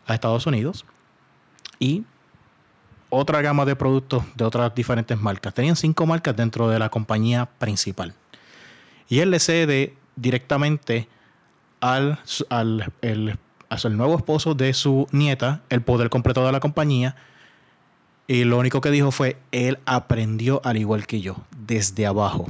a Estados Unidos y otra gama de productos de otras diferentes marcas. Tenían cinco marcas dentro de la compañía principal. Y él le cede directamente al, al, el, nuevo esposo de su nieta el poder completo de la compañía. Y lo único que dijo fue, él aprendió al igual que yo, desde abajo.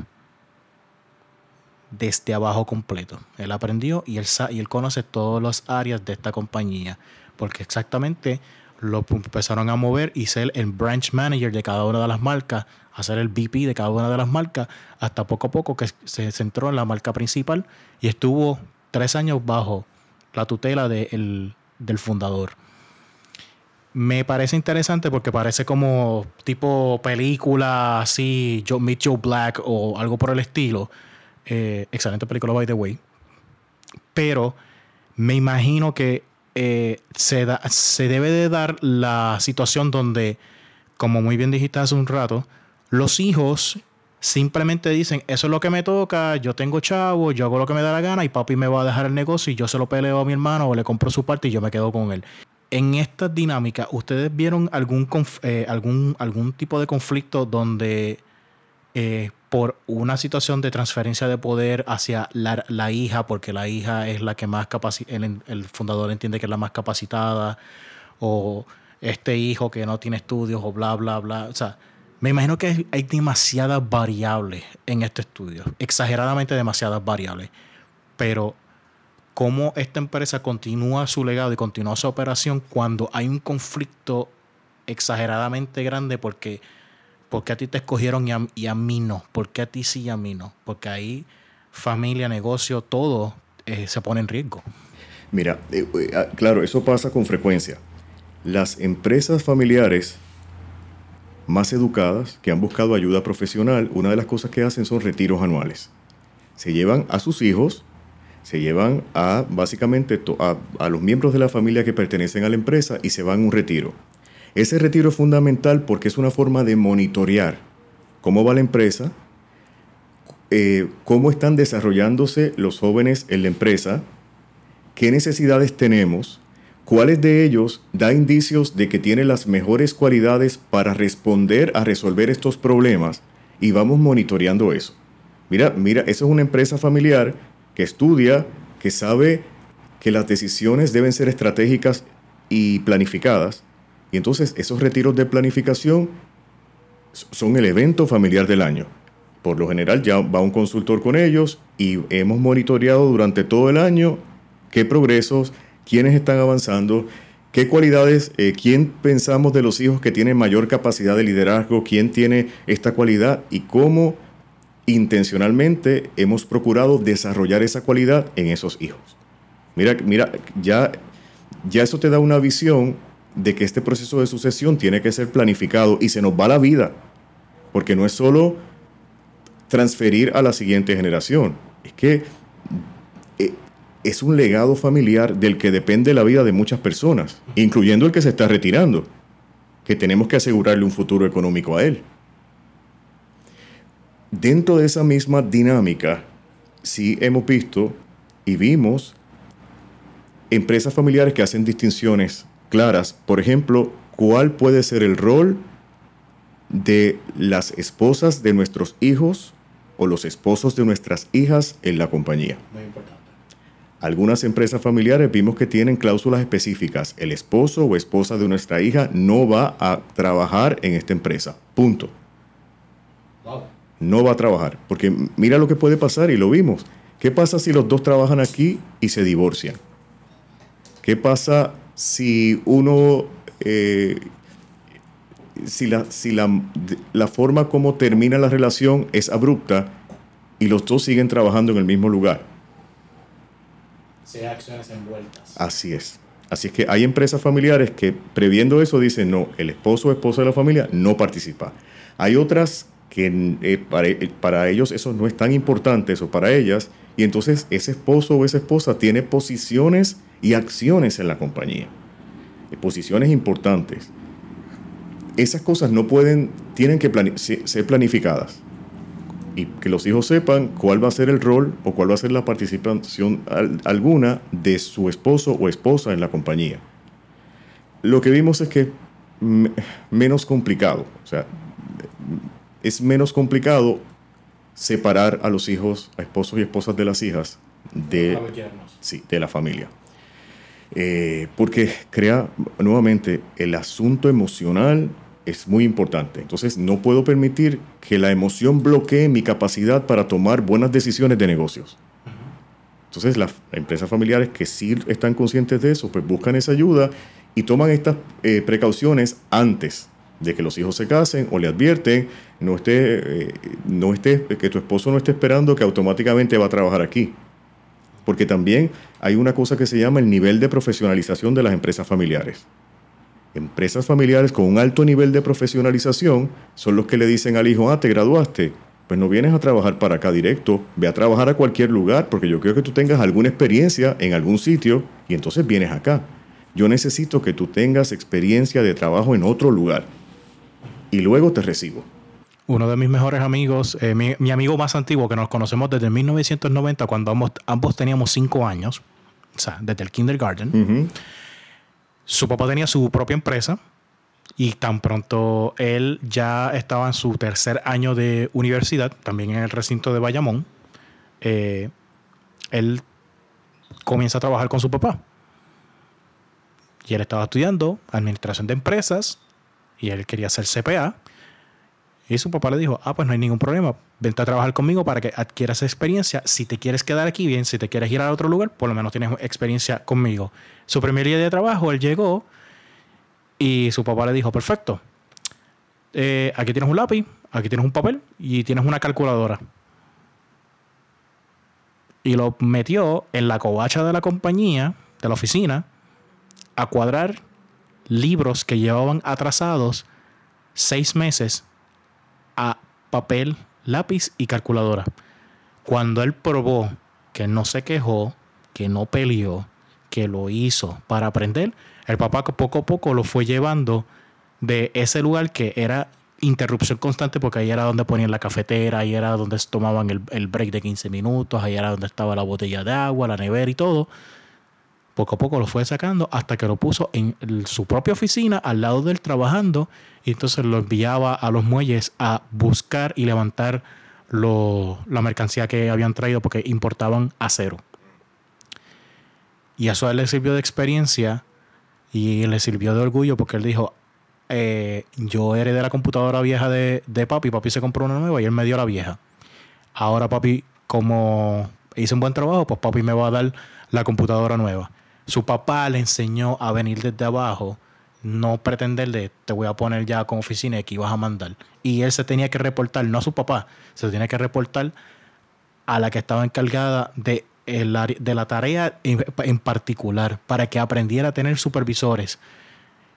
Desde abajo completo. Él aprendió y él, y él conoce todas las áreas de esta compañía. Porque exactamente lo empezaron a mover y ser el branch manager de cada una de las marcas, hacer el VP de cada una de las marcas, hasta poco a poco que se centró en la marca principal y estuvo tres años bajo la tutela del fundador. Me parece interesante porque parece como tipo película así, Meet Joe Black o algo por el estilo. Eh, excelente película, by the way. Pero me imagino que eh, se, da, se debe de dar la situación donde, como muy bien dijiste hace un rato, los hijos simplemente dicen, eso es lo que me toca, yo tengo chavo, yo hago lo que me da la gana y papi me va a dejar el negocio y yo se lo peleo a mi hermano o le compro su parte y yo me quedo con él. En esta dinámica, ¿ustedes vieron algún, eh, algún, algún tipo de conflicto donde eh, por una situación de transferencia de poder hacia la, hija, porque la hija es la que más capacitada, el, fundador entiende que es la más capacitada, o este hijo que no tiene estudios, o bla, bla, bla. O sea, me imagino que hay demasiadas variables en este estudio, exageradamente demasiadas variables. Pero, ¿cómo esta empresa continúa su legado y continúa su operación cuando hay un conflicto exageradamente grande? Porque ¿Por qué a ti te escogieron y a, mí no? ¿Por qué a ti sí y a mí no? Porque ahí familia, negocio, todo eh, se pone en riesgo. Mira, eh, eh, ah, claro, eso pasa con frecuencia. Las empresas familiares más educadas, que han buscado ayuda profesional, una de las cosas que hacen son retiros anuales. Se llevan a sus hijos, se llevan a básicamente a, a los miembros de la familia que pertenecen a la empresa y se van a un retiro. Ese retiro es fundamental porque es una forma de monitorear cómo va la empresa, eh, cómo están desarrollándose los jóvenes en la empresa, qué necesidades tenemos, cuáles de ellos da indicios de que tienen las mejores cualidades para responder a resolver estos problemas y vamos monitoreando eso. Mira, mira, eso es una empresa familiar que estudia, que sabe que las decisiones deben ser estratégicas y planificadas. Y entonces esos retiros de planificación son el evento familiar del año. Por lo general ya va un consultor con ellos y hemos monitoreado durante todo el año qué progresos, quiénes están avanzando, qué cualidades, eh, quién pensamos de los hijos que tienen mayor capacidad de liderazgo, quién tiene esta cualidad y cómo intencionalmente hemos procurado desarrollar esa cualidad en esos hijos. Mira, mira, ya, ya eso te da una visión de que este proceso de sucesión tiene que ser planificado y se nos va la vida, porque no es solo transferir a la siguiente generación, es que eh, es un legado familiar del que depende la vida de muchas personas, incluyendo el que se está retirando, que tenemos que asegurarle un futuro económico a él. Dentro de esa misma dinámica, sí hemos visto y vimos empresas familiares que hacen distinciones claras. Por ejemplo, ¿cuál puede ser el rol de las esposas de nuestros hijos o los esposos de nuestras hijas en la compañía? Muy importante. Algunas empresas familiares vimos que tienen cláusulas específicas. El esposo o esposa de nuestra hija no va a trabajar en esta empresa. Punto. No va a trabajar. Porque mira lo que puede pasar y lo vimos. ¿Qué pasa si los dos trabajan aquí y se divorcian? ¿Qué pasa si uno, eh, si, la, si la, la forma como termina la relación es abrupta y los dos siguen trabajando en el mismo lugar. Sea acciones envueltas. Así es. Así es que hay empresas familiares que previendo eso dicen, no, el esposo o esposa de la familia no participa. Hay otras que eh, para, eh, para, ellos eso no es tan importante, eso para ellas, y entonces ese esposo o esa esposa tiene posiciones y acciones en la compañía, posiciones importantes. Esas cosas no pueden, tienen que ser planificadas y que los hijos sepan cuál va a ser el rol o cuál va a ser la participación alguna de su esposo o esposa en la compañía. Lo que vimos es que menos complicado, o sea, es menos complicado separar a los hijos, a esposos y esposas de las hijas de, sí, de la familia. Eh, porque crea nuevamente el asunto emocional es muy importante. Entonces no puedo permitir que la emoción bloquee mi capacidad para tomar buenas decisiones de negocios. Entonces las empresas familiares que sí están conscientes de eso, pues buscan esa ayuda y toman estas eh, precauciones antes de que los hijos se casen o le advierten, no esté, eh, no esté, que tu esposo no esté esperando que automáticamente va a trabajar aquí porque también hay una cosa que se llama el nivel de profesionalización de las empresas familiares. Empresas familiares con un alto nivel de profesionalización son los que le dicen al hijo, ah, te graduaste, pues no vienes a trabajar para acá directo, ve a trabajar a cualquier lugar porque yo quiero que tú tengas alguna experiencia en algún sitio y entonces vienes acá. Yo necesito que tú tengas experiencia de trabajo en otro lugar y luego te recibo uno de mis mejores amigos, eh, mi, amigo más antiguo, que nos conocemos desde 1990, cuando ambos, ambos teníamos cinco años, o sea, desde el kindergarten. Su papá tenía su propia empresa y tan pronto él ya estaba en su tercer año de universidad, también en el recinto de Bayamón, eh, él comienza a trabajar con su papá. Y él estaba estudiando administración de empresas y él quería ser CPA. Y su papá le dijo, ah, pues no hay ningún problema, vente a trabajar conmigo para que adquieras experiencia. Si te quieres quedar aquí, bien, si te quieres ir a otro lugar, por lo menos tienes experiencia conmigo. Su primer día de trabajo, él llegó y su papá le dijo, perfecto, eh, aquí tienes un lápiz, aquí tienes un papel y tienes una calculadora. Y lo metió en la covacha de la compañía, de la oficina, a cuadrar libros que llevaban atrasados seis meses a papel, lápiz y calculadora. Cuando él probó que no se quejó, que no peleó, que lo hizo para aprender, el papá poco a poco lo fue llevando de ese lugar que era interrupción constante porque ahí era donde ponían la cafetera, ahí era donde tomaban el, el, break de 15 minutos, ahí era donde estaba la botella de agua, la nevera y todo. Poco a poco lo fue sacando hasta que lo puso en su propia oficina al lado de él trabajando y entonces lo enviaba a los muelles a buscar y levantar la mercancía que habían traído porque importaban acero. Y eso a él le sirvió de experiencia y le sirvió de orgullo porque él dijo, eh, yo heredé la computadora vieja de, de papi, papi se compró una nueva y él me dio la vieja. Ahora papi, como hice un buen trabajo, pues papi me va a dar la computadora nueva. Su papá le enseñó a venir desde abajo, no pretender de te voy a poner ya con oficina y aquí vas a mandar. Y él se tenía que reportar, no a su papá, se tenía que reportar a la que estaba encargada de, el, de la tarea en, particular para que aprendiera a tener supervisores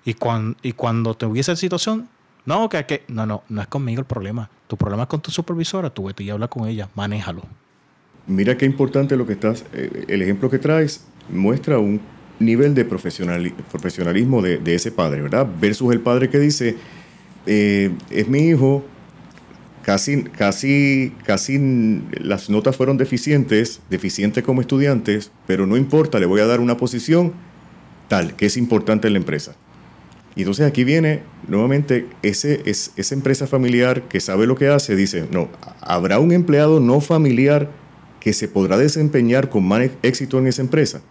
y, cuando, y cuando tuviese situación, no, que, que no, no, no es conmigo el problema. Tu problema es con tu supervisora, tú vete y habla con ella, manéjalo. Mira qué importante lo que estás, eh, el ejemplo que traes muestra un nivel de profesionalismo de, ese padre, ¿verdad? Versus el padre que dice, eh, es mi hijo, casi, casi, casi las notas fueron deficientes, deficientes como estudiantes, pero no importa, le voy a dar una posición tal, que es importante en la empresa. Y entonces aquí viene nuevamente ese, es, esa empresa familiar que sabe lo que hace, dice, no, habrá un empleado no familiar que se podrá desempeñar con más éxito en esa empresa,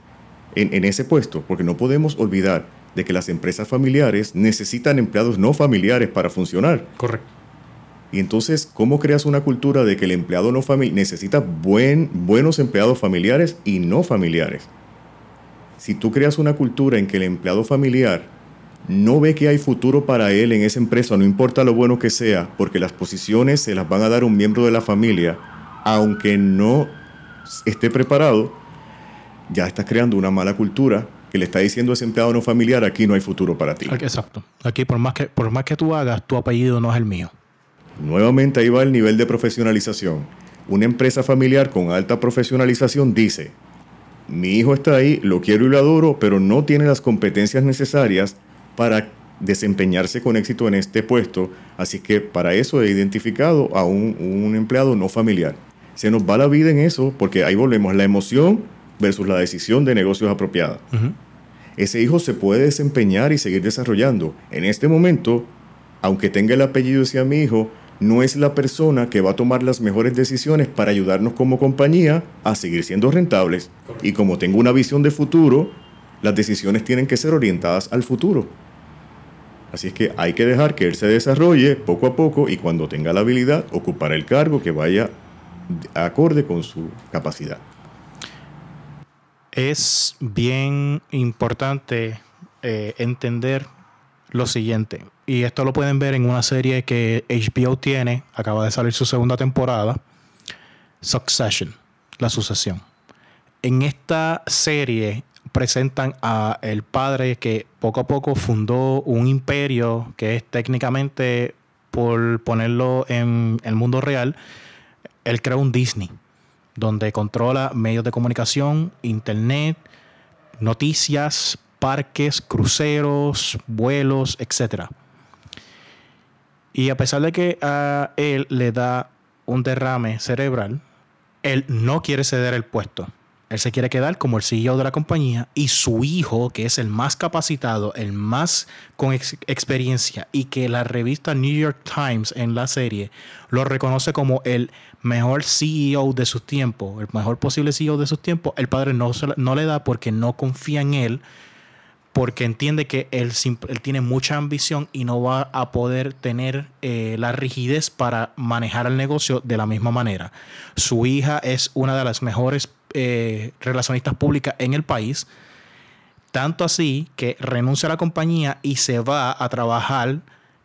en, en ese puesto, porque no podemos olvidar de que las empresas familiares necesitan empleados no familiares para funcionar. Correcto. Y entonces, ¿cómo creas una cultura de que el empleado no familiar necesita buen, buenos empleados familiares y no familiares? Si tú creas una cultura en que el empleado familiar no ve que hay futuro para él en esa empresa, no importa lo bueno que sea, porque las posiciones se las van a dar un miembro de la familia, aunque no esté preparado, ya está creando una mala cultura que le está diciendo a ese empleado no familiar, aquí no hay futuro para ti. Exacto. Aquí por más que, por más que tú hagas, tu apellido no es el mío. Nuevamente ahí va el nivel de profesionalización. Una empresa familiar con alta profesionalización dice, mi hijo está ahí, lo quiero y lo adoro, pero no tiene las competencias necesarias para desempeñarse con éxito en este puesto. Así que para eso he identificado a un, empleado no familiar. Se nos va la vida en eso porque ahí volvemos la emoción versus la decisión de negocios apropiada. Ese hijo se puede desempeñar y seguir desarrollando. En este momento, aunque tenga el apellido de sea mi hijo, no es la persona que va a tomar las mejores decisiones para ayudarnos como compañía a seguir siendo rentables. Y como tengo una visión de futuro, las decisiones tienen que ser orientadas al futuro. Así es que hay que dejar que él se desarrolle poco a poco y cuando tenga la habilidad, ocupar el cargo que vaya acorde con su capacidad. Es bien importante eh, entender lo siguiente, y esto lo pueden ver en una serie que HBO tiene, acaba de salir su segunda temporada, Succession, la sucesión. En esta serie presentan a el padre que poco a poco fundó un imperio que es técnicamente, por ponerlo en el mundo real, él creó un Disney, donde controla medios de comunicación, internet, noticias, parques, cruceros, vuelos, etc. Y a pesar de que a él le da un derrame cerebral, él no quiere ceder el puesto. Él se quiere quedar como el CEO de la compañía y su hijo, que es el más capacitado, el más con experiencia y que la revista New York Times en la serie lo reconoce como el mejor CEO de sus tiempos, el mejor posible CEO de sus tiempos, el padre no, no le da porque no confía en él porque entiende que él, tiene mucha ambición y no va a poder tener eh, la rigidez para manejar el negocio de la misma manera. Su hija es una de las mejores eh, relacionistas públicas en el país, tanto así que renuncia a la compañía y se va a trabajar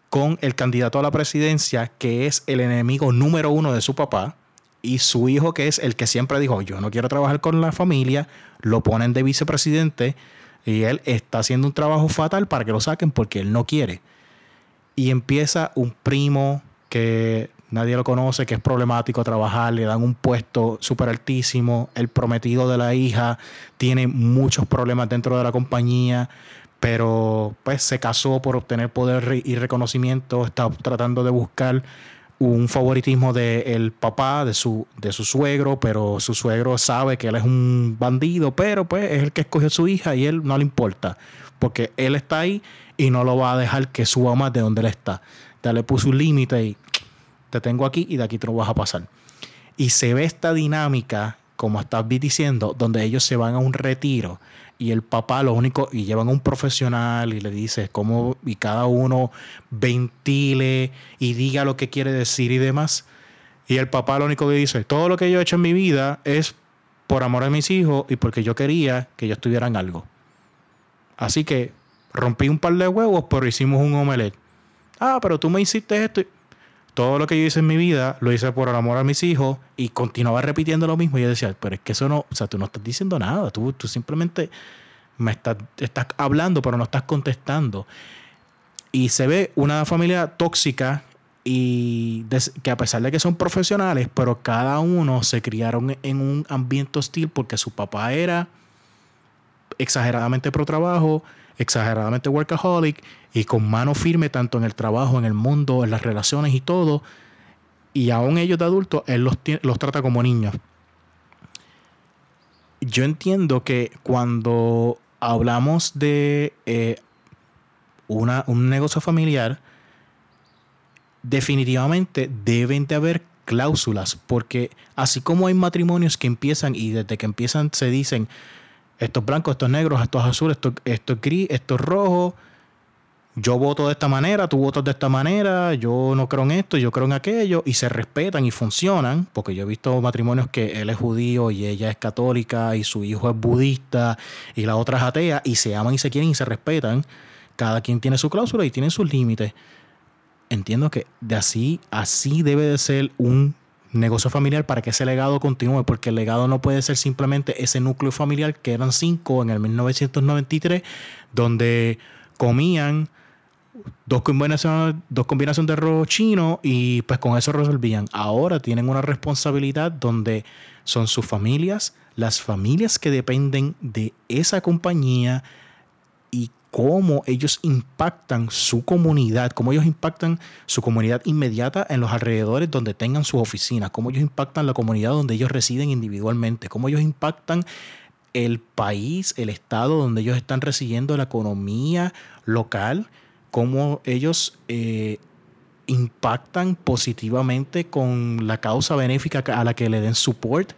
con el candidato a la presidencia, que es el enemigo número uno de su papá, y su hijo, que es el que siempre dijo, yo no quiero trabajar con la familia, lo ponen de vicepresidente y él está haciendo un trabajo fatal para que lo saquen porque él no quiere. Y empieza un primo que nadie lo conoce, que es problemático trabajar, le dan un puesto súper altísimo, el prometido de la hija tiene muchos problemas dentro de la compañía, pero pues se casó por obtener poder y reconocimiento, está tratando de buscar un favoritismo del papá, de su, de su suegro, pero su suegro sabe que él es un bandido, pero pues es el que escogió a su hija y él no le importa, porque él está ahí y no lo va a dejar que suba más de donde él está. Ya le puso un límite y te tengo aquí y de aquí te lo vas a pasar. Y se ve esta dinámica, como estás diciendo, donde ellos se van a un retiro y el papá lo único, y llevan a un profesional y le dice cómo, y cada uno ventile y diga lo que quiere decir y demás. Y el papá lo único que dice, todo lo que yo he hecho en mi vida es por amor a mis hijos y porque yo quería que ellos tuvieran algo. Así que rompí un par de huevos, pero hicimos un omelette. Ah, pero tú me hiciste esto todo lo que yo hice en mi vida lo hice por el amor a mis hijos y continuaba repitiendo lo mismo. Y yo decía, pero es que eso no, o sea, tú no estás diciendo nada, tú, tú simplemente me estás, estás hablando, pero no estás contestando. Y se ve una familia tóxica y que a pesar de que son profesionales, pero cada uno se criaron en un ambiente hostil porque su papá era exageradamente pro trabajo, exageradamente workaholic y con mano firme tanto en el trabajo, en el mundo, en las relaciones y todo. Y aún ellos de adultos, él los, los trata como niños. Yo entiendo que cuando hablamos de eh, una, un negocio familiar, definitivamente deben de haber cláusulas, porque así como hay matrimonios que empiezan y desde que empiezan se dicen, esto es blanco, esto es negro, esto es azul, esto, esto es gris, esto es rojo. Yo voto de esta manera, tú votas de esta manera, yo no creo en esto, yo creo en aquello, y se respetan y funcionan, porque yo he visto matrimonios que él es judío y ella es católica y su hijo es budista y la otra es atea, y se aman y se quieren y se respetan. Cada quien tiene su cláusula y tiene sus límites. Entiendo que de así, así debe de ser un negocio familiar para que ese legado continúe, porque el legado no puede ser simplemente ese núcleo familiar que eran cinco en el 1993, donde comían dos combinaciones, dos combinaciones de arroz chino y pues con eso resolvían. Ahora tienen una responsabilidad donde son sus familias, las familias que dependen de esa compañía y cómo ellos impactan su comunidad, cómo ellos impactan su comunidad inmediata en los alrededores donde tengan sus oficinas, cómo ellos impactan la comunidad donde ellos residen individualmente, cómo ellos impactan el país, el estado donde ellos están residiendo, la economía local, cómo ellos eh, impactan positivamente con la causa benéfica a la que le den support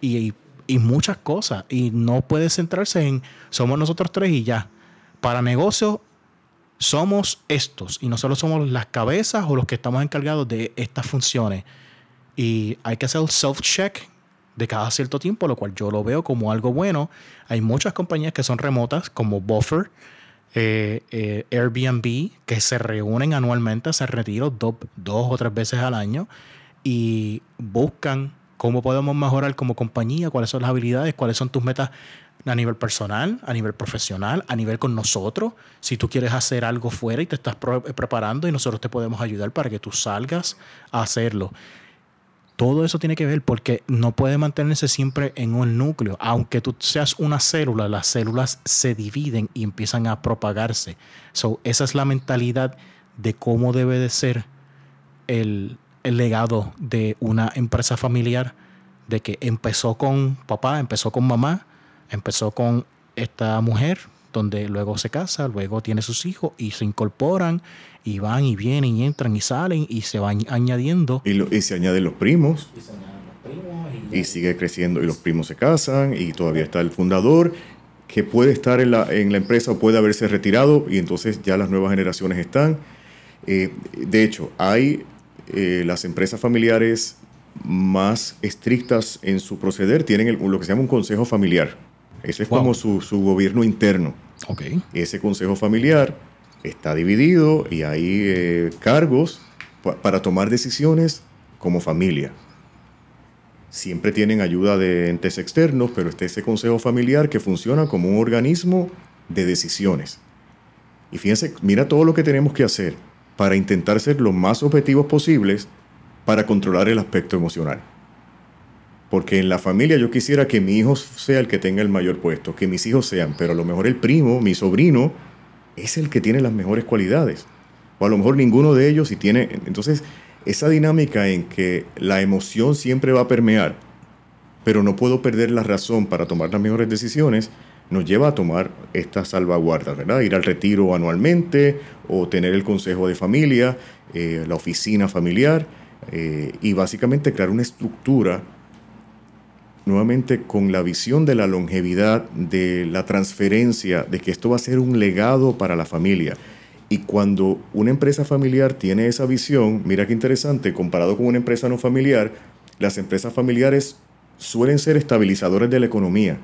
y, y muchas cosas. Y no puede centrarse en somos nosotros tres y ya para negocios somos estos y nosotros somos las cabezas o los que estamos encargados de estas funciones. Y hay que hacer el self-check de cada cierto tiempo, lo cual yo lo veo como algo bueno. Hay muchas compañías que son remotas, como Buffer, eh, eh, Airbnb, que se reúnen anualmente, se retiran dos o tres veces al año y buscan cómo podemos mejorar como compañía, cuáles son las habilidades, cuáles son tus metas a nivel personal, a nivel profesional, a nivel con nosotros. Si tú quieres hacer algo fuera y te estás eh, preparando y nosotros te podemos ayudar para que tú salgas a hacerlo. Todo eso tiene que ver porque no puede mantenerse siempre en un núcleo. Aunque tú seas una célula, las células se dividen y empiezan a propagarse. So, esa es la mentalidad de cómo debe de ser el, el legado de una empresa familiar, de que empezó con papá, empezó con mamá, Empezó con esta mujer, donde luego se casa, luego tiene sus hijos y se incorporan y van y vienen y entran y salen y se van añadiendo. Y, se añaden los primos. Y, sigue creciendo y los primos se casan y todavía está el fundador que puede estar en la, en la empresa o puede haberse retirado y entonces ya las nuevas generaciones están. Eh, de hecho, hay eh, las empresas familiares más estrictas en su proceder, tienen lo que se llama un consejo familiar ese es como su, gobierno interno. Okay. Ese consejo familiar está dividido y hay eh, cargos para tomar decisiones como familia. Siempre tienen ayuda de entes externos, pero está ese consejo familiar que funciona como un organismo de decisiones. Y fíjense, mira todo lo que tenemos que hacer para intentar ser lo más objetivos posibles para controlar el aspecto emocional. Porque en la familia yo quisiera que mi hijo sea el que tenga el mayor puesto, que mis hijos sean, pero a lo mejor el primo, mi sobrino, es el que tiene las mejores cualidades. O a lo mejor ninguno de ellos y tiene... Entonces, esa dinámica en que la emoción siempre va a permear, pero no puedo perder la razón para tomar las mejores decisiones, nos lleva a tomar estas salvaguardas, ¿verdad? Ir al retiro anualmente o tener el consejo de familia, eh, la oficina familiar eh, y básicamente crear una estructura nuevamente con la visión de la longevidad, de la transferencia, de que esto va a ser un legado para la familia. Y cuando una empresa familiar tiene esa visión, mira qué interesante, comparado con una empresa no familiar, las empresas familiares suelen ser estabilizadores de la economía,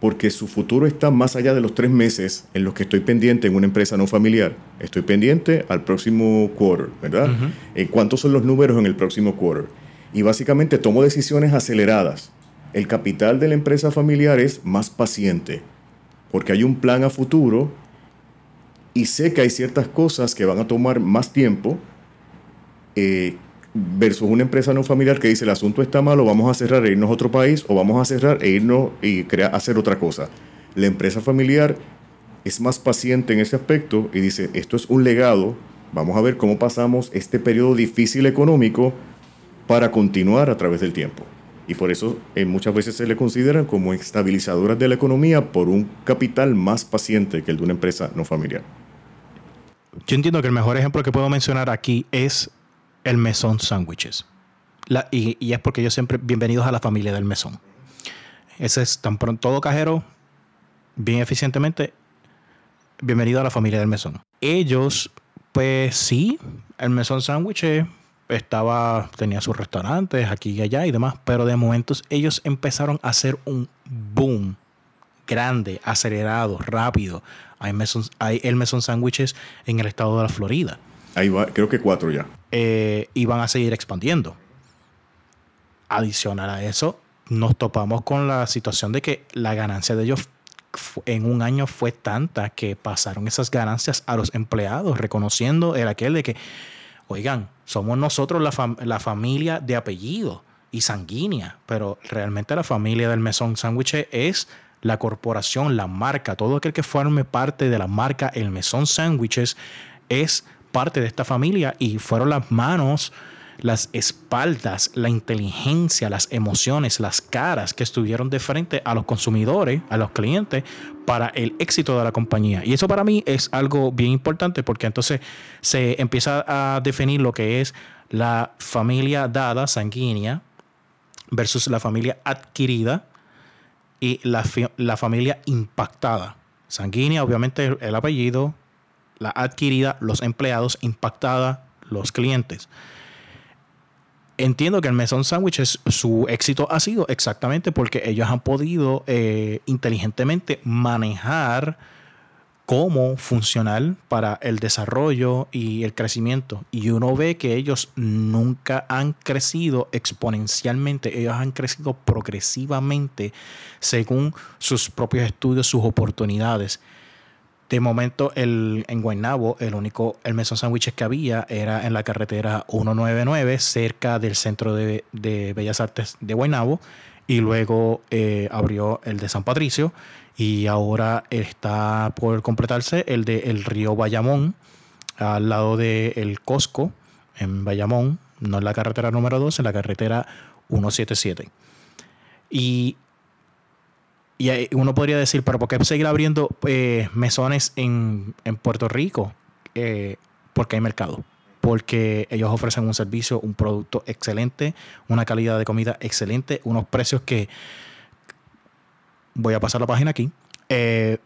porque su futuro está más allá de los tres meses en los que estoy pendiente en una empresa no familiar. Estoy pendiente al próximo quarter, ¿verdad? Eh, ¿Cuántos son los números en el próximo quarter? Y básicamente tomo decisiones aceleradas el capital de la empresa familiar es más paciente, porque hay un plan a futuro y sé que hay ciertas cosas que van a tomar más tiempo eh, versus una empresa no familiar que dice el asunto está malo, vamos a cerrar e irnos a otro país o vamos a cerrar e irnos y crear, hacer otra cosa. La empresa familiar es más paciente en ese aspecto y dice esto es un legado, vamos a ver cómo pasamos este periodo difícil económico para continuar a través del tiempo y por eso eh, muchas veces se le consideran como estabilizadoras de la economía por un capital más paciente que el de una empresa no familiar. Yo entiendo que el mejor ejemplo que puedo mencionar aquí es el mesón sándwiches. Y, es porque yo siempre, bienvenidos a la familia del mesón. Ese es tan pronto todo cajero, bien eficientemente, bienvenido a la familia del mesón. Ellos, pues sí, el mesón sándwiches estaba, tenía sus restaurantes aquí y allá y demás, pero de momentos ellos empezaron a hacer un boom grande, acelerado, rápido. Hay, hay el mesón sándwiches en el estado de la Florida. Ahí va, creo que cuatro ya. Eh, y van a seguir expandiendo. Adicional a eso, nos topamos con la situación de que la ganancia de ellos en un año fue tanta que pasaron esas ganancias a los empleados, reconociendo el aquel de que Oigan, somos nosotros la, familia de apellido y sanguínea, pero realmente la familia del Mesón Sándwich es la corporación, la marca, todo aquel que forme parte de la marca El Mesón Sándwiches es parte de esta familia y fueron las manos las espaldas, la inteligencia, las emociones, las caras que estuvieron de frente a los consumidores, a los clientes, para el éxito de la compañía. Y eso para mí es algo bien importante porque entonces se empieza a definir lo que es la familia dada, sanguínea, versus la familia adquirida y la, la familia impactada. Sanguínea, obviamente, el apellido, la adquirida, los empleados, impactada, los clientes entiendo que el Mesón Sandwiches, su éxito ha sido exactamente porque ellos han podido eh, inteligentemente manejar cómo funcionar para el desarrollo y el crecimiento. Y uno ve que ellos nunca han crecido exponencialmente, ellos han crecido progresivamente según sus propios estudios, sus oportunidades. De momento, el, en Guaynabo, el único el mesón sándwiches que había era en la carretera 199, cerca del Centro de, Bellas Artes de Guaynabo. Y luego eh, abrió el de San Patricio. Y ahora está por completarse el de el río Bayamón, al lado del el Costco, en Bayamón, no en la carretera número 2, en la carretera 177. Y y uno podría decir, pero ¿por qué seguir abriendo eh, mesones en, Puerto Rico? Eh, porque hay mercado. Porque ellos ofrecen un servicio, un producto excelente, una calidad de comida excelente, unos precios que. Voy a pasar la página aquí. Eh,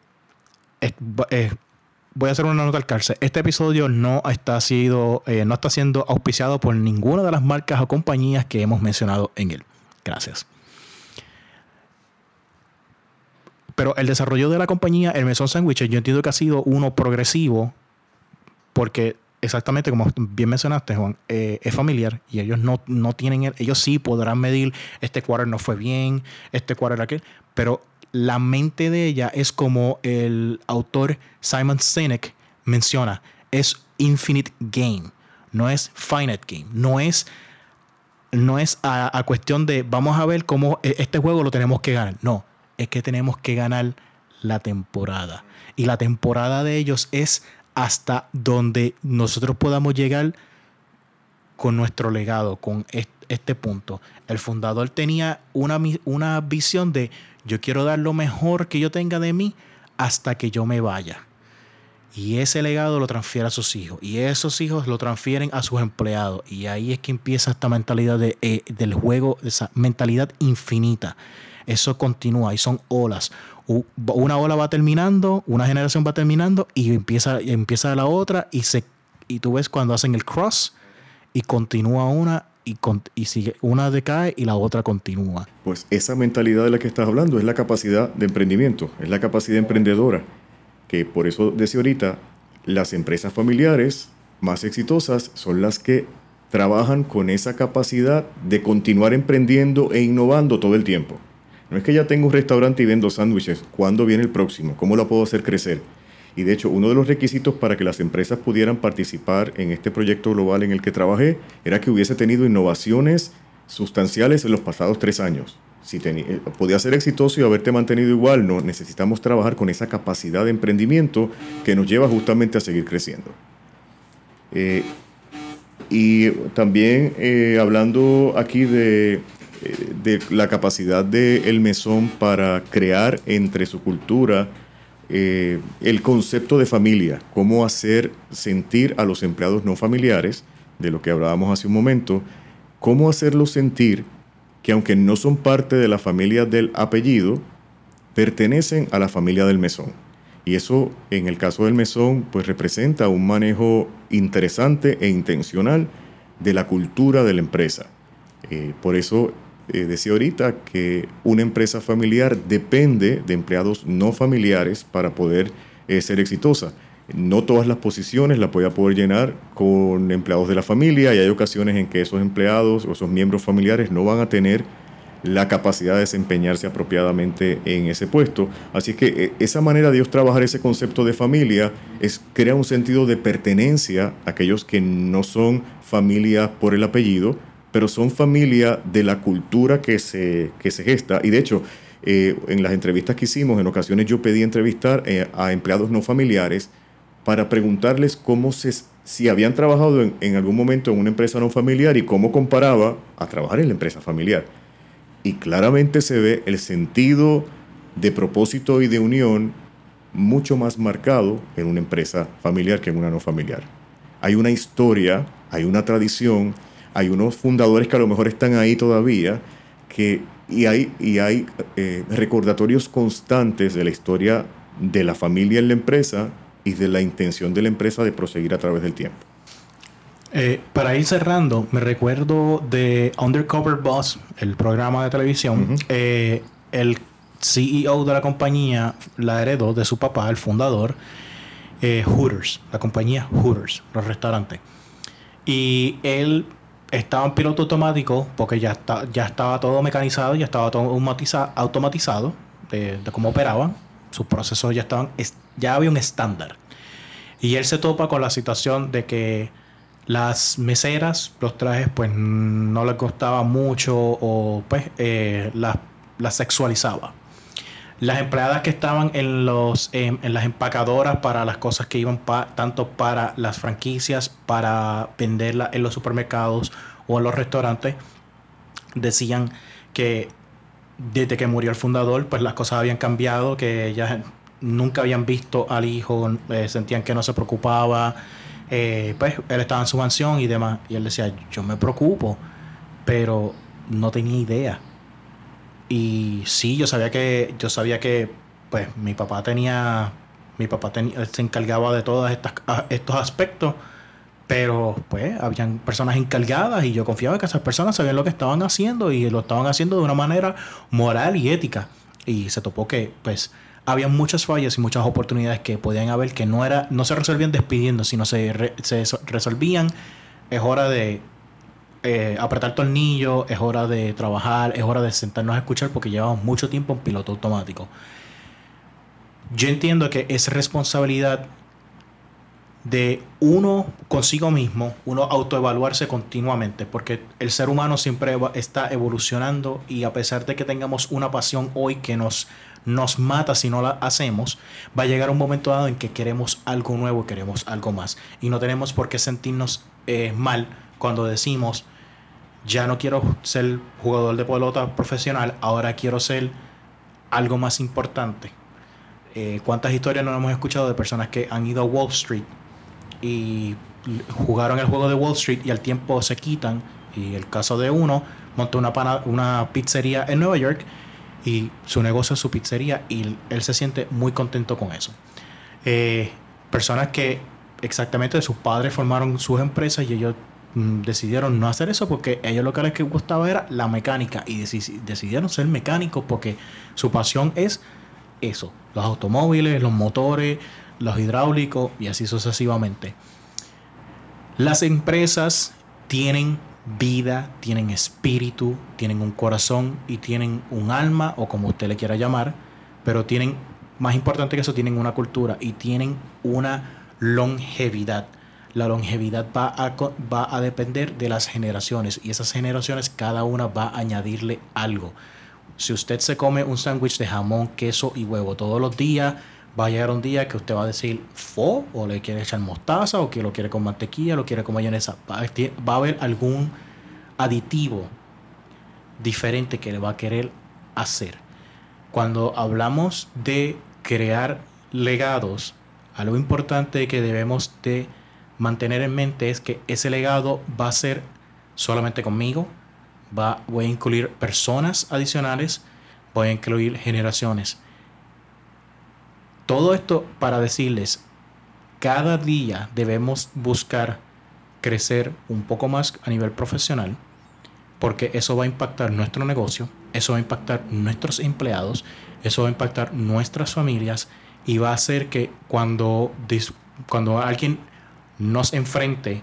voy a hacer una nota al cárcel. Este episodio no está, sido, no está siendo auspiciado por ninguna de las marcas o compañías que hemos mencionado en él. Gracias. Pero el desarrollo de la compañía, el Mesón Sandwiches, yo entiendo que ha sido uno progresivo porque exactamente como bien mencionaste, Juan, eh, es familiar y ellos no, no tienen, ellos sí podrán medir, este quarter no fue bien, este quarter aquel, pero la mente de ella es como el autor Simon Sinek menciona, es infinite game, no es finite game, no es, no es a, cuestión de vamos a ver cómo e, este juego lo tenemos que ganar. No, es que tenemos que ganar la temporada. Y la temporada de ellos es hasta donde nosotros podamos llegar con nuestro legado, con este, punto. El fundador tenía una, una visión de yo quiero dar lo mejor que yo tenga de mí hasta que yo me vaya. Y ese legado lo transfiere a sus hijos. Y esos hijos lo transfieren a sus empleados. Y ahí es que empieza esta mentalidad de, eh, del juego, esa mentalidad infinita. Eso continúa y son olas. Una ola va terminando, una generación va terminando y empieza, empieza la otra y, se, y tú ves cuando hacen el cross y continúa una y, y sigue, una decae y la otra continúa. Pues esa mentalidad de la que estás hablando es la capacidad de emprendimiento, es la capacidad emprendedora que por eso decía ahorita, las empresas familiares más exitosas son las que trabajan con esa capacidad de continuar emprendiendo e innovando todo el tiempo. No es que ya tengo un restaurante y vendo sándwiches, ¿cuándo viene el próximo? ¿Cómo lo puedo hacer crecer? Y de hecho, uno de los requisitos para que las empresas pudieran participar en este proyecto global en el que trabajé era que hubiese tenido innovaciones sustanciales en los pasados tres años si eh, podía ser exitoso y haberte mantenido igual, no necesitamos trabajar con esa capacidad de emprendimiento que nos lleva justamente a seguir creciendo. Eh, y también eh, hablando aquí de, de, la capacidad del el mesón para crear entre su cultura el concepto de familia, cómo hacer sentir a los empleados no familiares, de lo que hablábamos hace un momento, cómo hacerlos sentir que aunque no son parte de la familia del apellido, pertenecen a la familia del mesón. Y eso, en el caso del mesón, pues representa un manejo interesante e intencional de la cultura de la empresa. Eh, por eso eh, decía ahorita que una empresa familiar depende de empleados no familiares para poder eh, ser exitosa. No todas las posiciones las voy a poder llenar con empleados de la familia y hay ocasiones en que esos empleados o esos miembros familiares no van a tener la capacidad de desempeñarse apropiadamente en ese puesto. Así que eh, esa manera de Dios trabajar ese concepto de familia es crea un sentido de pertenencia a aquellos que no son familia por el apellido, pero son familia de la cultura que se, que se gesta. Y de hecho, eh, en las entrevistas que hicimos, en ocasiones yo pedí entrevistar eh, a empleados no familiares para preguntarles cómo se, si habían trabajado en, algún momento en una empresa no familiar y cómo comparaba a trabajar en la empresa familiar. Y claramente se ve el sentido de propósito y de unión mucho más marcado en una empresa familiar que en una no familiar. Hay una historia, hay una tradición, hay unos fundadores que a lo mejor están ahí todavía, que, y hay, y hay eh, recordatorios constantes de la historia de la familia en la empresa y de la intención de la empresa de proseguir a través del tiempo. Eh, para ir cerrando, me recuerdo de Undercover Boss, el programa de televisión. Eh, el CEO de la compañía la heredó de su papá, el fundador, eh, Hooters, la compañía Hooters, los restaurantes. Y él estaba en piloto automático porque ya, está, ya estaba todo mecanizado, ya estaba todo automatizado de, de cómo operaban. Sus procesos ya estaban ya había un estándar. Y él se topa con la situación de que las meseras, los trajes, pues no les costaba mucho o pues eh, las sexualizaba. Las empleadas que estaban en, los, en, las empacadoras para las cosas que iban tanto para las franquicias, para venderla en los supermercados o en los restaurantes, decían que desde que murió el fundador, pues las cosas habían cambiado, que ellas nunca habían visto al hijo, eh, sentían que no se preocupaba. Eh, pues él estaba en su mansión y demás. Y él decía, yo me preocupo, pero no tenía idea. Y sí, yo sabía que, yo sabía que, pues, mi papá tenía, mi papá tenía, se encargaba de todos estos aspectos, pero pues habían personas encargadas y yo confiaba que esas personas sabían lo que estaban haciendo y lo estaban haciendo de una manera moral y ética. Y se topó que, pues, había muchas fallas y muchas oportunidades que podían haber que no era no se resolvían despidiendo, sino se, se resolvían. Es hora de eh, apretar tornillo, es hora de trabajar, es hora de sentarnos a escuchar porque llevamos mucho tiempo en piloto automático. Yo entiendo que es responsabilidad de uno consigo mismo, uno autoevaluarse continuamente, porque el ser humano siempre está evolucionando y a pesar de que tengamos una pasión hoy que nos, nos mata si no la hacemos, va a llegar un momento dado en que queremos algo nuevo, queremos algo más. Y no tenemos por qué sentirnos eh, mal cuando decimos, ya no quiero ser jugador de pelota profesional, ahora quiero ser algo más importante. Eh, ¿Cuántas historias no hemos escuchado de personas que han ido a Wall Street y jugaron el juego de Wall Street y al tiempo se quitan? Y el caso de uno, montó una, una pizzería en Nueva York y su negocio es su pizzería y él se siente muy contento con eso. Eh, personas que exactamente sus padres formaron sus empresas y ellos mm, decidieron no hacer eso porque ellos lo que les gustaba era la mecánica y decidieron ser mecánicos porque su pasión es eso, los automóviles, los motores, los hidráulicos y así sucesivamente. Las empresas tienen vida, tienen espíritu, tienen un corazón y tienen un alma o como usted le quiera llamar, pero tienen, más importante que eso, tienen una cultura y tienen una longevidad. La longevidad va a, va a depender de las generaciones y esas generaciones cada una va a añadirle algo. Si usted se come un sándwich de jamón, queso y huevo todos los días, va a llegar un día que usted va a decir fo o le quiere echar mostaza o que lo quiere con mantequilla, lo quiere con mayonesa. Va a, haber algún aditivo diferente que le va a querer hacer. Cuando hablamos de crear legados, algo importante que debemos de mantener en mente es que ese legado va a ser solamente conmigo, va, voy a incluir personas adicionales, voy a incluir generaciones. Todo esto para decirles, cada día debemos buscar crecer un poco más a nivel profesional, porque eso va a impactar nuestro negocio, eso va a impactar nuestros empleados, eso va a impactar nuestras familias y va a hacer que cuando, cuando alguien nos enfrente,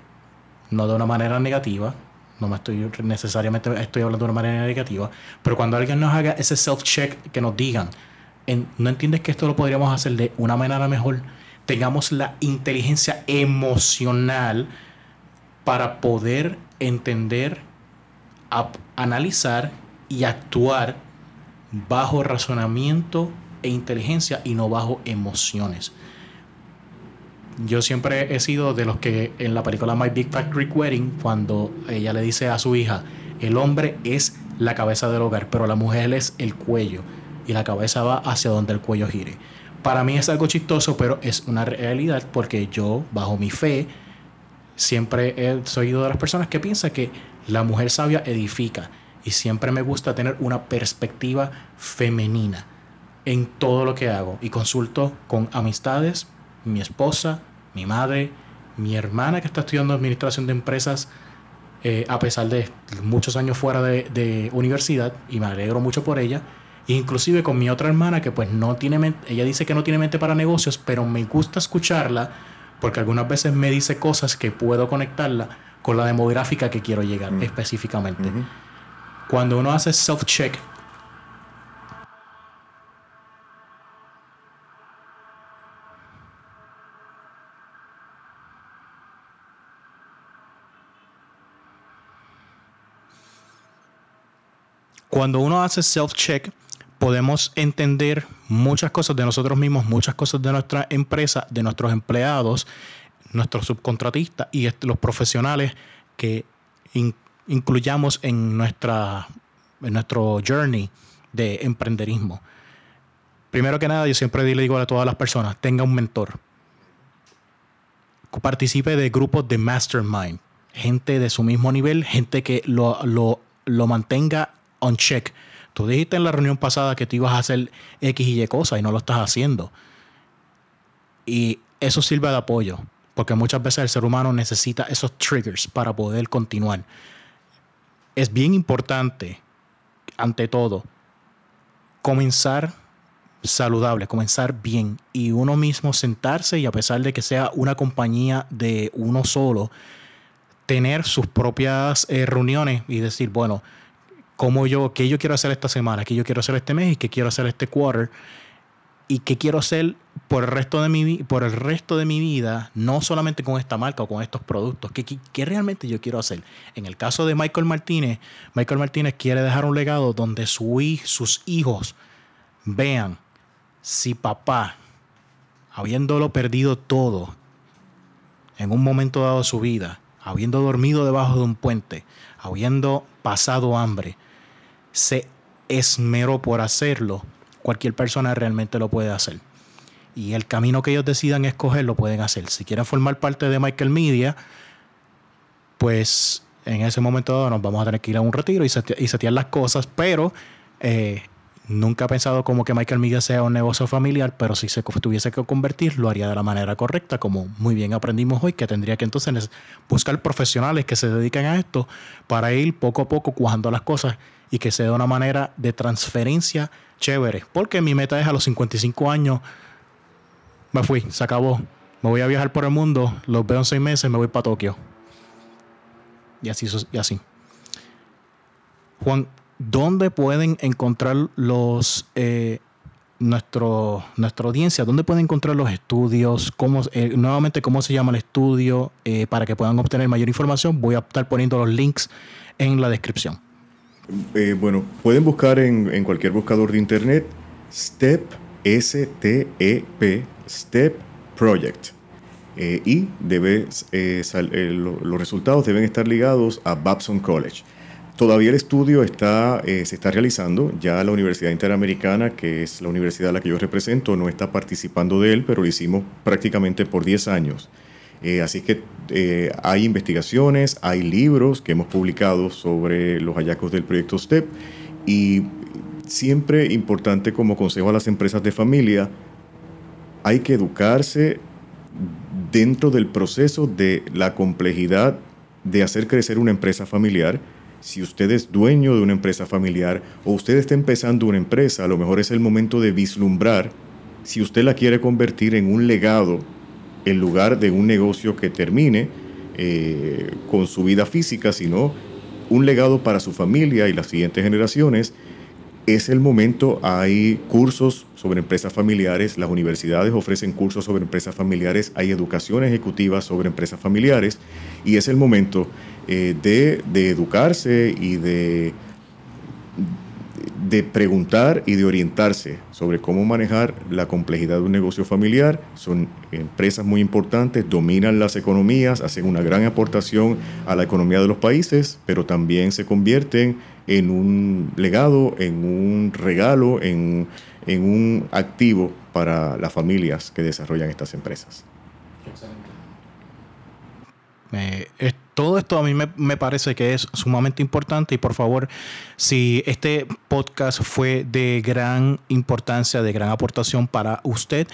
no de una manera negativa, no me estoy necesariamente estoy hablando de una manera negativa, pero cuando alguien nos haga ese self-check, que nos digan, no entiendes que esto lo podríamos hacer de una manera mejor, tengamos la inteligencia emocional para poder entender, analizar y actuar bajo razonamiento e inteligencia y no bajo emociones. Yo siempre he sido de los que en la película My Big Fat Greek Wedding, cuando ella le dice a su hija, el hombre es la cabeza del hogar, pero la mujer es el cuello y la cabeza va hacia donde el cuello gire. Para mí es algo chistoso, pero es una realidad porque yo, bajo mi fe, siempre he sido de las personas que piensa que la mujer sabia edifica y siempre me gusta tener una perspectiva femenina en todo lo que hago y consulto con amistades, mi esposa, mi madre, mi hermana que está estudiando administración de empresas eh, a pesar de muchos años fuera de, universidad y me alegro mucho por ella. Inclusive con mi otra hermana que pues no tiene mente, ella dice que no tiene mente para negocios, pero me gusta escucharla porque algunas veces me dice cosas que puedo conectarla con la demográfica que quiero llegar mm. específicamente. Cuando uno hace self-check Cuando uno hace self-check, podemos entender muchas cosas de nosotros mismos, muchas cosas de nuestra empresa, de nuestros empleados, nuestros subcontratistas y los profesionales que incluyamos en, nuestra, en nuestro journey de emprenderismo. Primero que nada, yo siempre le digo a todas las personas, tenga un mentor. Participe de grupos de mastermind, gente de su mismo nivel, gente que lo, lo, lo mantenga on check. Tú dijiste en la reunión pasada que te ibas a hacer X y Y cosas y no lo estás haciendo. Y eso sirve de apoyo, porque muchas veces el ser humano necesita esos triggers para poder continuar. Es bien importante, ante todo, comenzar saludable, comenzar bien y uno mismo sentarse y a pesar de que sea una compañía de uno solo, tener sus propias eh, reuniones y decir, bueno, cómo yo, qué yo quiero hacer esta semana, qué yo quiero hacer este mes qué quiero hacer este quarter. y qué quiero hacer por el resto de mi por el resto de mi vida, no solamente con esta marca o con estos productos, ¿qué, qué, realmente yo quiero hacer? En el caso de Michael Martínez, Michael Martínez quiere dejar un legado donde su, sus hijos vean si papá, habiéndolo perdido todo en un momento dado de su vida, habiendo dormido debajo de un puente, habiendo pasado hambre, se esmeró por hacerlo, cualquier persona realmente lo puede hacer. Y el camino que ellos decidan escoger lo pueden hacer. Si quieren formar parte de Michael Media, pues en ese momento nos vamos a tener que ir a un retiro y, setear las cosas, pero eh, nunca he pensado como que Michael Media sea un negocio familiar, pero si se tuviese que convertir, lo haría de la manera correcta, como muy bien aprendimos hoy, que tendría que entonces buscar profesionales que se dediquen a esto para ir poco a poco cuajando las cosas y que sea de una manera de transferencia chévere. Porque mi meta es a los 55 años, me fui, se acabó. Me voy a viajar por el mundo, los veo en seis meses, me voy para Tokio. Y así, y así. Juan, ¿dónde pueden encontrar los eh, nuestro, nuestra audiencia? ¿Dónde pueden encontrar los estudios? ¿Cómo, eh, nuevamente, ¿cómo se llama el estudio? Eh, para que puedan obtener mayor información, voy a estar poniendo los links en la descripción. Eh, bueno, pueden buscar en, cualquier buscador de internet STEP, S-T-E-P, STEP Project. Eh, y eh, los resultados deben estar ligados a Babson College. Todavía el estudio está, se está realizando, ya la Universidad Interamericana, que es la universidad a la que yo represento, no está participando de él, pero lo hicimos prácticamente por 10 años. Eh, así que eh, hay investigaciones, hay libros que hemos publicado sobre los hallazgos del proyecto STEP y siempre importante como consejo a las empresas de familia, hay que educarse dentro del proceso de la complejidad de hacer crecer una empresa familiar. Si usted es dueño de una empresa familiar o usted está empezando una empresa, a lo mejor es el momento de vislumbrar si usted la quiere convertir en un legado en lugar de un negocio que termine eh, con su vida física, sino un legado para su familia y las siguientes generaciones. Es el momento, hay cursos sobre empresas familiares, las universidades ofrecen cursos sobre empresas familiares, hay educación ejecutiva sobre empresas familiares y es el momento eh, de, de educarse y de de preguntar y de orientarse sobre cómo manejar la complejidad de un negocio familiar. Son empresas muy importantes, dominan las economías, hacen una gran aportación a la economía de los países, pero también se convierten en un legado, en un regalo, en, un activo para las familias que desarrollan estas empresas. Eh, todo esto a mí me, parece que es sumamente importante y por favor, si este podcast fue de gran importancia, de gran aportación para usted,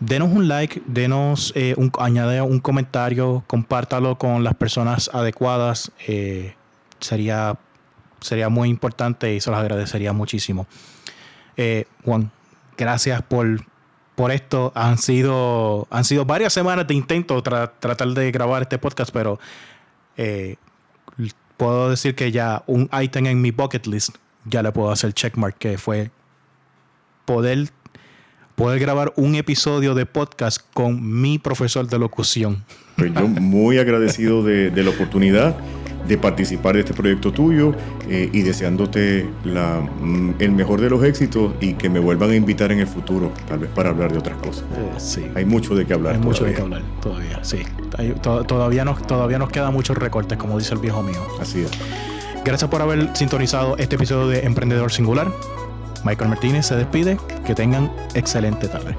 denos un like, denos eh, un, añade un comentario, compártalo con las personas adecuadas. Eh, sería, sería muy importante y se los agradecería muchísimo. Juan, gracias por por esto. Han sido, han sido varias semanas de intento tratar de grabar este podcast, pero eh, puedo decir que ya un item en mi bucket list ya le puedo hacer checkmark, que fue poder, poder grabar un episodio de podcast con mi profesor de locución. Pues yo muy agradecido de, de la oportunidad de participar de este proyecto tuyo eh, y deseándote la, mm, el mejor de los éxitos y que me vuelvan a invitar en el futuro, tal vez para hablar de otras cosas. Eh, sí. Hay mucho de qué hablar. Hay mucho de qué hablar todavía, sí. todavía, nos, todavía nos quedan muchos recortes, como dice el viejo mío. Así es. Gracias por haber sintonizado este episodio de Emprendedor Singular. Michael Martínez se despide. Que tengan excelente tarde.